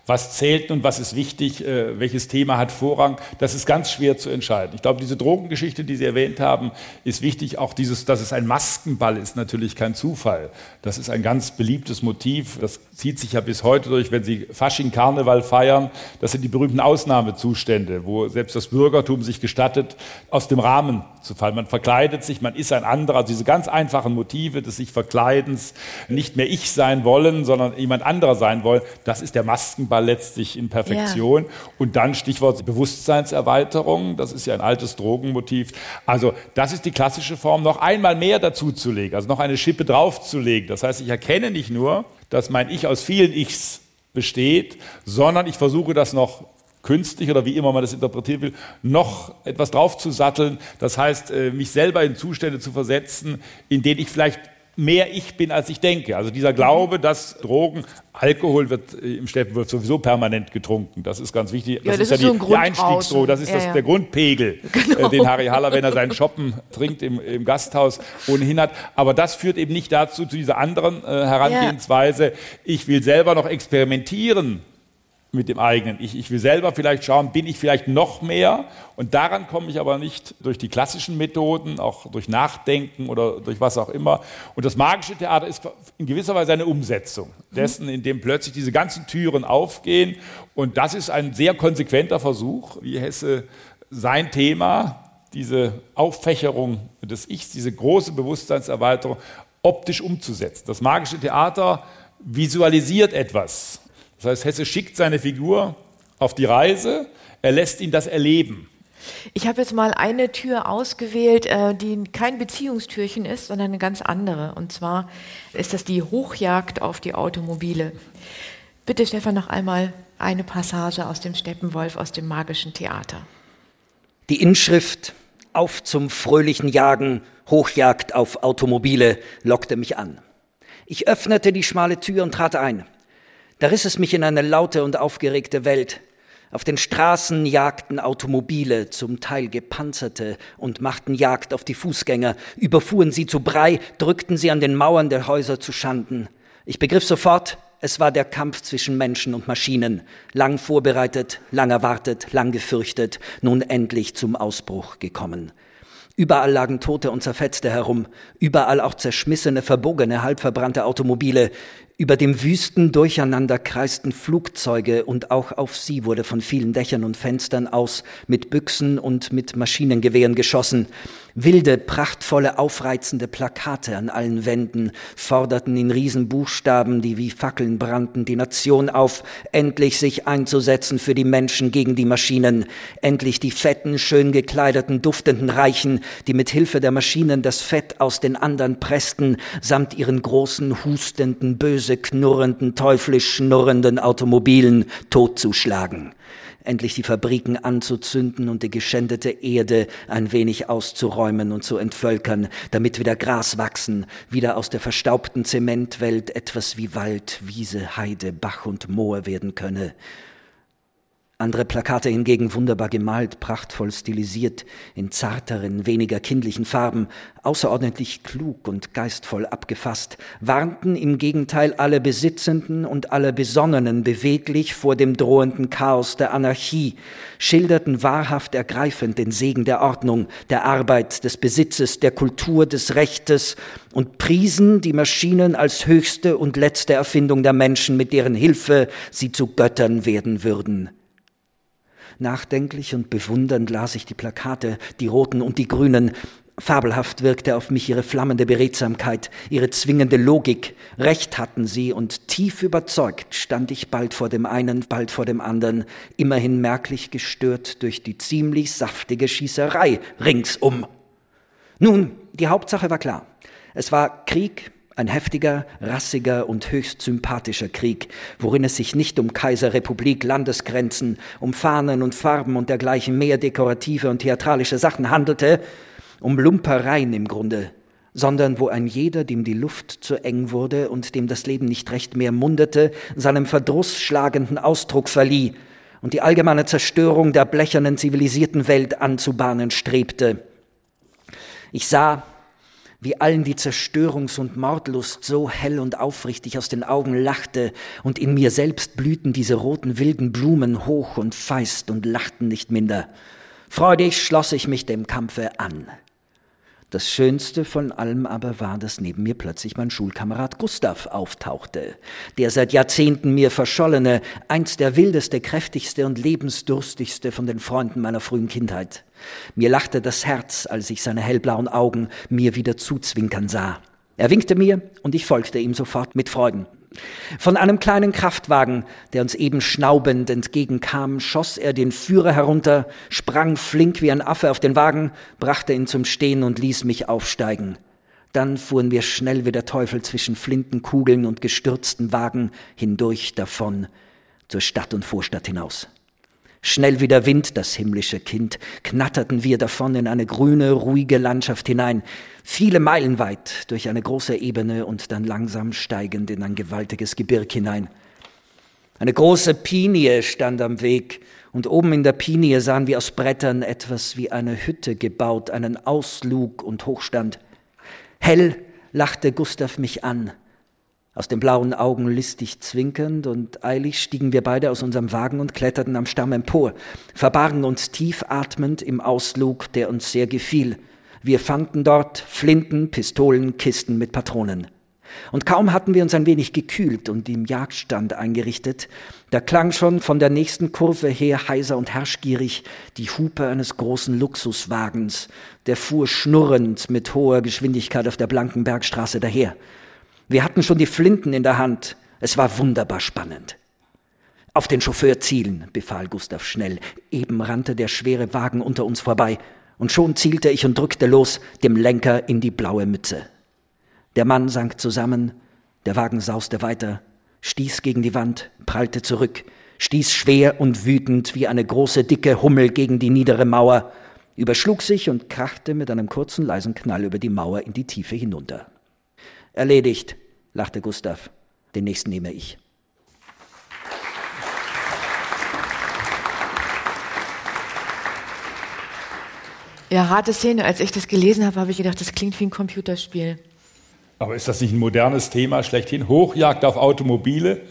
Was zählt nun, was ist wichtig, äh, welches Thema hat Vorrang, das ist ganz schwer zu entscheiden. Ich glaube, diese Drogengeschichte, die Sie erwähnt haben, ist wichtig. Auch dieses, dass es ein Maskenball ist, natürlich kein Zufall. Das ist ein ganz beliebtes Motiv. Das zieht sich ja bis heute durch, wenn Sie Fasching Karneval feiern. Das sind die berühmten Ausnahmezustände, wo selbst das Bürgertum sich gestattet, aus dem Rahmen zu fallen. Man verkleidet sich, man ist ein anderer. Also diese ganz einfachen Motive des sich verkleiden, Verhaltens nicht mehr ich sein wollen, sondern jemand anderer sein wollen. Das ist der Maskenball letztlich in Perfektion. Ja. Und dann Stichwort Bewusstseinserweiterung. Das ist ja ein altes Drogenmotiv. Also das ist die klassische Form, noch einmal mehr dazuzulegen, also noch eine Schippe draufzulegen. Das heißt, ich erkenne nicht nur, dass mein Ich aus vielen Ichs besteht, sondern ich versuche das noch künstlich oder wie immer man das interpretieren will, noch etwas draufzusatteln. Das heißt, äh, mich selber in Zustände zu versetzen, in denen ich vielleicht mehr ich bin, als ich denke. Also dieser Glaube, dass Drogen, Alkohol wird äh, im Steppenwolf sowieso permanent getrunken. Das ist ganz wichtig. Das, ja, das ist, ja die, so die Einstiegsdroge, das ist ja, das, ja. der Grundpegel, äh, genau. den Harry Haller, wenn er seinen Shoppen trinkt im, im, Gasthaus, ohnehin hat. Aber das führt eben nicht dazu, zu dieser anderen äh, Herangehensweise. Ich will selber noch experimentieren mit dem eigenen Ich. Ich will selber vielleicht schauen, bin ich vielleicht noch mehr? Und daran komme ich aber nicht durch die klassischen Methoden, auch durch Nachdenken oder durch was auch immer. Und das magische Theater ist in gewisser Weise eine Umsetzung dessen, in dem plötzlich diese ganzen Türen aufgehen. Und das ist ein sehr konsequenter Versuch, wie Hesse sein Thema, diese Auffächerung des Ichs, diese große Bewusstseinserweiterung optisch umzusetzen. Das magische Theater visualisiert etwas das heißt, Hesse schickt seine Figur auf die Reise, er lässt ihn das erleben. Ich habe jetzt mal eine Tür ausgewählt, äh, die kein Beziehungstürchen ist, sondern eine ganz andere. Und zwar ist das die Hochjagd auf die Automobile. Bitte, Stefan, noch einmal eine Passage aus dem Steppenwolf, aus dem magischen Theater. Die Inschrift Auf zum fröhlichen Jagen, Hochjagd auf Automobile lockte mich an. Ich öffnete die schmale Tür und trat ein. Da riss es mich in eine laute und aufgeregte Welt. Auf den Straßen jagten Automobile, zum Teil gepanzerte, und machten Jagd auf die Fußgänger, überfuhren sie zu Brei, drückten sie an den Mauern der Häuser zu Schanden. Ich begriff sofort, es war der Kampf zwischen Menschen und Maschinen, lang vorbereitet, lang erwartet, lang gefürchtet, nun endlich zum Ausbruch gekommen. Überall lagen Tote und Zerfetzte herum, überall auch zerschmissene, verbogene, halbverbrannte Automobile, über dem wüsten Durcheinander kreisten Flugzeuge und auch auf sie wurde von vielen Dächern und Fenstern aus mit Büchsen und mit Maschinengewehren geschossen. Wilde, prachtvolle, aufreizende Plakate an allen Wänden forderten in Riesenbuchstaben, die wie Fackeln brannten, die Nation auf, endlich sich einzusetzen für die Menschen gegen die Maschinen, endlich die fetten, schön gekleideten, duftenden Reichen, die mit Hilfe der Maschinen das Fett aus den anderen pressten, samt ihren großen, hustenden, böse knurrenden, teuflisch schnurrenden Automobilen totzuschlagen endlich die Fabriken anzuzünden und die geschändete Erde ein wenig auszuräumen und zu entvölkern, damit wieder Gras wachsen, wieder aus der verstaubten Zementwelt etwas wie Wald, Wiese, Heide, Bach und Moor werden könne, andere Plakate hingegen wunderbar gemalt, prachtvoll stilisiert, in zarteren, weniger kindlichen Farben, außerordentlich klug und geistvoll abgefasst, warnten im Gegenteil alle Besitzenden und alle Besonnenen beweglich vor dem drohenden Chaos der Anarchie, schilderten wahrhaft ergreifend den Segen der Ordnung, der Arbeit, des Besitzes, der Kultur, des Rechtes und priesen die Maschinen als höchste und letzte Erfindung der Menschen, mit deren Hilfe sie zu Göttern werden würden. Nachdenklich und bewundernd las ich die Plakate, die roten und die grünen. Fabelhaft wirkte auf mich ihre flammende Beredsamkeit, ihre zwingende Logik. Recht hatten sie und tief überzeugt stand ich bald vor dem einen, bald vor dem anderen, immerhin merklich gestört durch die ziemlich saftige Schießerei ringsum. Nun, die Hauptsache war klar. Es war Krieg, ein heftiger, rassiger und höchst sympathischer Krieg, worin es sich nicht um Kaiserrepublik, Landesgrenzen, um Fahnen und Farben und dergleichen mehr dekorative und theatralische Sachen handelte, um Lumpereien im Grunde, sondern wo ein jeder, dem die Luft zu eng wurde und dem das Leben nicht recht mehr mundete, seinem Verdruss schlagenden Ausdruck verlieh und die allgemeine Zerstörung der blechernen zivilisierten Welt anzubahnen strebte. Ich sah, wie allen die Zerstörungs- und Mordlust so hell und aufrichtig aus den Augen lachte, und in mir selbst blühten diese roten wilden Blumen hoch und feist und lachten nicht minder. Freudig schloss ich mich dem Kampfe an. Das Schönste von allem aber war, dass neben mir plötzlich mein Schulkamerad Gustav auftauchte, der seit Jahrzehnten mir verschollene, einst der wildeste, kräftigste und lebensdurstigste von den Freunden meiner frühen Kindheit. Mir lachte das Herz, als ich seine hellblauen Augen mir wieder zuzwinkern sah. Er winkte mir und ich folgte ihm sofort mit Freuden. Von einem kleinen Kraftwagen, der uns eben schnaubend entgegenkam, schoss er den Führer herunter, sprang flink wie ein Affe auf den Wagen, brachte ihn zum Stehen und ließ mich aufsteigen. Dann fuhren wir schnell wie der Teufel zwischen Flintenkugeln und gestürzten Wagen hindurch davon zur Stadt und Vorstadt hinaus. Schnell wie der Wind, das himmlische Kind, knatterten wir davon in eine grüne, ruhige Landschaft hinein, viele Meilen weit durch eine große Ebene und dann langsam steigend in ein gewaltiges Gebirg hinein. Eine große Pinie stand am Weg, und oben in der Pinie sahen wir aus Brettern etwas wie eine Hütte gebaut, einen Auslug und Hochstand. Hell lachte Gustav mich an, aus den blauen Augen listig zwinkernd, und eilig stiegen wir beide aus unserem Wagen und kletterten am Stamm empor, verbargen uns tief atmend im Auslug, der uns sehr gefiel. Wir fanden dort Flinten, Pistolen, Kisten mit Patronen. Und kaum hatten wir uns ein wenig gekühlt und im Jagdstand eingerichtet, da klang schon von der nächsten Kurve her heiser und herrschgierig die Hupe eines großen Luxuswagens, der fuhr schnurrend mit hoher Geschwindigkeit auf der blanken Bergstraße daher. Wir hatten schon die Flinten in der Hand. Es war wunderbar spannend. Auf den Chauffeur zielen, befahl Gustav schnell. Eben rannte der schwere Wagen unter uns vorbei, und schon zielte ich und drückte los, dem Lenker in die blaue Mütze. Der Mann sank zusammen, der Wagen sauste weiter, stieß gegen die Wand, prallte zurück, stieß schwer und wütend wie eine große dicke Hummel gegen die niedere Mauer, überschlug sich und krachte mit einem kurzen leisen Knall über die Mauer in die Tiefe hinunter. Erledigt, lachte Gustav. Den nächsten nehme ich. Ja, harte Szene. Als ich das gelesen habe, habe ich gedacht, das klingt wie ein Computerspiel. Aber ist das nicht ein modernes Thema schlechthin? Hochjagd auf Automobile.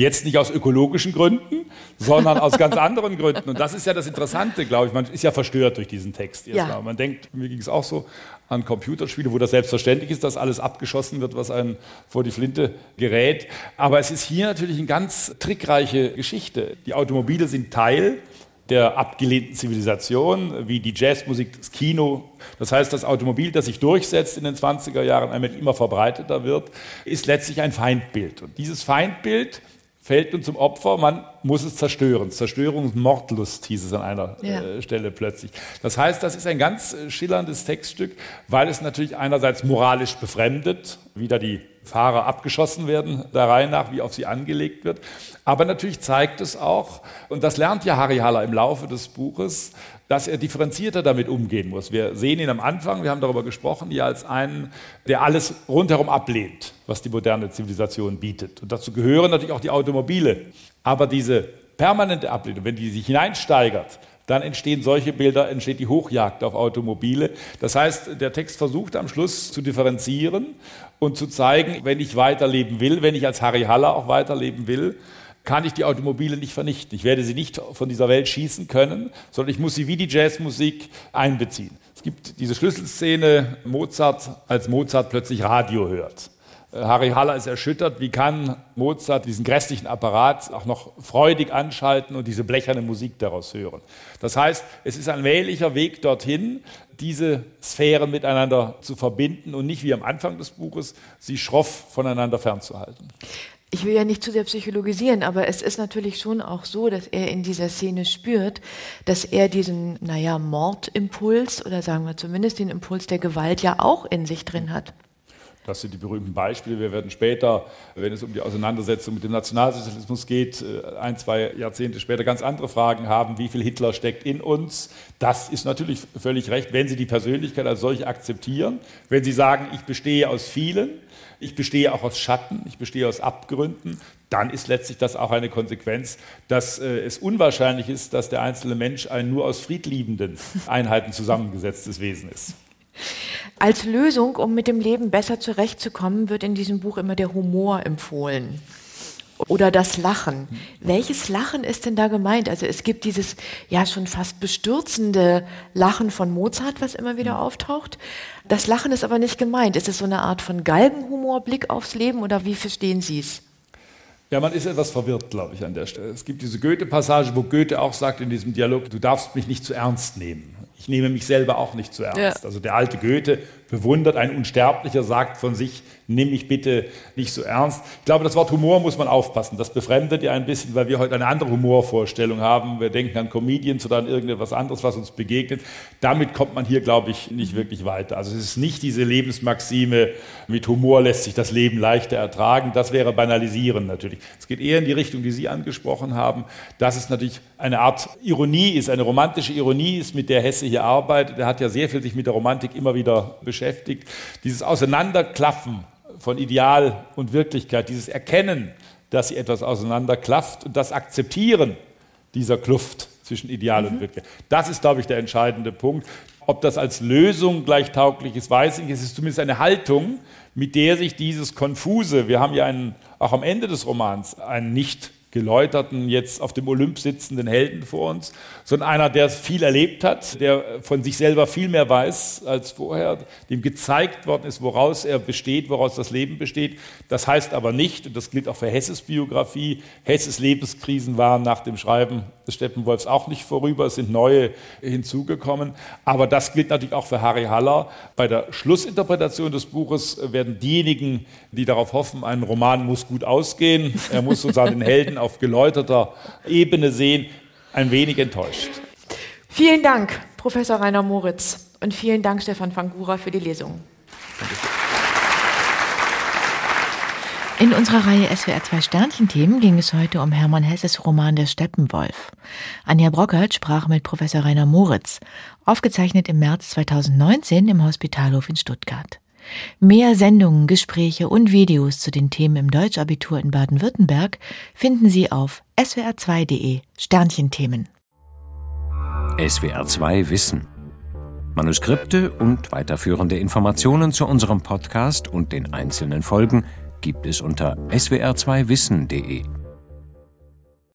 Jetzt nicht aus ökologischen Gründen, sondern aus ganz anderen Gründen. Und das ist ja das Interessante, glaube ich. Man ist ja verstört durch diesen Text. Ja. Man denkt, mir ging es auch so, an Computerspiele, wo das selbstverständlich ist, dass alles abgeschossen wird, was einen vor die Flinte gerät. Aber es ist hier natürlich eine ganz trickreiche Geschichte. Die Automobile sind Teil der abgelehnten Zivilisation, wie die Jazzmusik, das Kino. Das heißt, das Automobil, das sich durchsetzt in den 20er Jahren, einmal immer verbreiteter wird, ist letztlich ein Feindbild. Und dieses Feindbild fällt nun zum Opfer, man muss es zerstören. Zerstörungsmordlust hieß es an einer ja. äh, Stelle plötzlich. Das heißt, das ist ein ganz äh, schillerndes Textstück, weil es natürlich einerseits moralisch befremdet, wieder die Fahrer abgeschossen werden, der Reihe nach, wie auf sie angelegt wird. Aber natürlich zeigt es auch, und das lernt ja Harry Haller im Laufe des Buches, dass er differenzierter damit umgehen muss. Wir sehen ihn am Anfang, wir haben darüber gesprochen, ja als einen, der alles rundherum ablehnt, was die moderne Zivilisation bietet. Und dazu gehören natürlich auch die Automobile. Aber diese permanente Ablehnung, wenn die sich hineinsteigert, dann entstehen solche Bilder, entsteht die Hochjagd auf Automobile. Das heißt, der Text versucht am Schluss zu differenzieren und zu zeigen, wenn ich weiterleben will, wenn ich als Harry Haller auch weiterleben will, kann ich die Automobile nicht vernichten. Ich werde sie nicht von dieser Welt schießen können, sondern ich muss sie wie die Jazzmusik einbeziehen. Es gibt diese Schlüsselszene Mozart, als Mozart plötzlich Radio hört. Äh, Harry Haller ist erschüttert, wie kann Mozart diesen grässlichen Apparat auch noch freudig anschalten und diese blecherne Musik daraus hören. Das heißt, es ist ein wähllicher Weg dorthin, diese Sphären miteinander zu verbinden und nicht wie am Anfang des Buches, sie schroff voneinander fernzuhalten ich will ja nicht zu sehr psychologisieren, aber es ist natürlich schon auch so, dass er in dieser Szene spürt, dass er diesen, naja, Mordimpuls oder sagen wir zumindest den Impuls der Gewalt ja auch in sich drin hat. Das sind die berühmten Beispiele. Wir werden später, wenn es um die Auseinandersetzung mit dem Nationalsozialismus geht, äh, ein, zwei Jahrzehnte später ganz andere Fragen haben. Wie viel Hitler steckt in uns? Das ist natürlich völlig recht, wenn Sie die Persönlichkeit als solche akzeptieren. Wenn Sie sagen, ich bestehe aus vielen, ich bestehe auch aus Schatten, ich bestehe aus Abgründen, dann ist letztlich das auch eine Konsequenz, dass äh, es unwahrscheinlich ist, dass der einzelne Mensch ein nur aus friedliebenden Einheiten zusammengesetztes Wesen ist. Als Lösung, um mit dem Leben besser zurechtzukommen, wird in diesem Buch immer der Humor empfohlen oder das Lachen. Welches Lachen ist denn da gemeint? Also es gibt dieses ja schon fast bestürzende Lachen von Mozart, was immer wieder auftaucht. Das Lachen ist aber nicht gemeint. Ist es so eine Art von Galgenhumor, Blick aufs Leben oder wie verstehen Sie es? Ja, man ist etwas verwirrt, glaube ich, an der Stelle. Es gibt diese Goethe-Passage, wo Goethe auch sagt in diesem Dialog, du darfst mich nicht zu ernst nehmen. Ich nehme mich selber auch nicht zu ernst. Ja. Also der alte Goethe bewundert, ein Unsterblicher sagt von sich, nimm mich bitte nicht so ernst. Ich glaube, das Wort Humor muss man aufpassen. Das befremdet ja ein bisschen, weil wir heute eine andere Humorvorstellung haben. Wir denken an Comedians oder an irgendetwas anderes, was uns begegnet. Damit kommt man hier, glaube ich, nicht wirklich weiter. Also es ist nicht diese Lebensmaxime, mit Humor lässt sich das Leben leichter ertragen. Das wäre banalisieren natürlich. Es geht eher in die Richtung, die Sie angesprochen haben, dass es natürlich eine Art Ironie ist, eine romantische Ironie ist, mit der Hesse hier arbeitet. Er hat ja sehr viel sich mit der Romantik immer wieder beschäftigt. Dieses Auseinanderklaffen von Ideal und Wirklichkeit, dieses Erkennen, dass sie etwas auseinanderklafft und das Akzeptieren dieser Kluft zwischen Ideal mhm. und Wirklichkeit. Das ist, glaube ich, der entscheidende Punkt. Ob das als Lösung gleich tauglich ist, weiß ich nicht. Es ist zumindest eine Haltung, mit der sich dieses Konfuse, wir haben ja einen, auch am Ende des Romans einen nicht geläuterten, jetzt auf dem Olymp sitzenden Helden vor uns, sondern einer, der viel erlebt hat, der von sich selber viel mehr weiß als vorher, dem gezeigt worden ist, woraus er besteht, woraus das Leben besteht. Das heißt aber nicht, und das gilt auch für Hesses Biografie, Hesses Lebenskrisen waren nach dem Schreiben des Steppenwolfs auch nicht vorüber, es sind neue hinzugekommen. Aber das gilt natürlich auch für Harry Haller. Bei der Schlussinterpretation des Buches werden diejenigen, die darauf hoffen, ein Roman muss gut ausgehen, er muss sozusagen den Helden auf geläuterter Ebene sehen, ein wenig enttäuscht. Vielen Dank, Professor Rainer Moritz. Und vielen Dank, Stefan Fangura, für die Lesung. In unserer Reihe SWR 2 Sternchen-Themen ging es heute um Hermann Hesses Roman Der Steppenwolf. Anja Brockert sprach mit Professor Rainer Moritz, aufgezeichnet im März 2019 im Hospitalhof in Stuttgart. Mehr Sendungen, Gespräche und Videos zu den Themen im Deutschabitur in Baden-Württemberg finden Sie auf swr2.de Sternchenthemen. SWR2 Wissen. Manuskripte und weiterführende Informationen zu unserem Podcast und den einzelnen Folgen gibt es unter swr2wissen.de.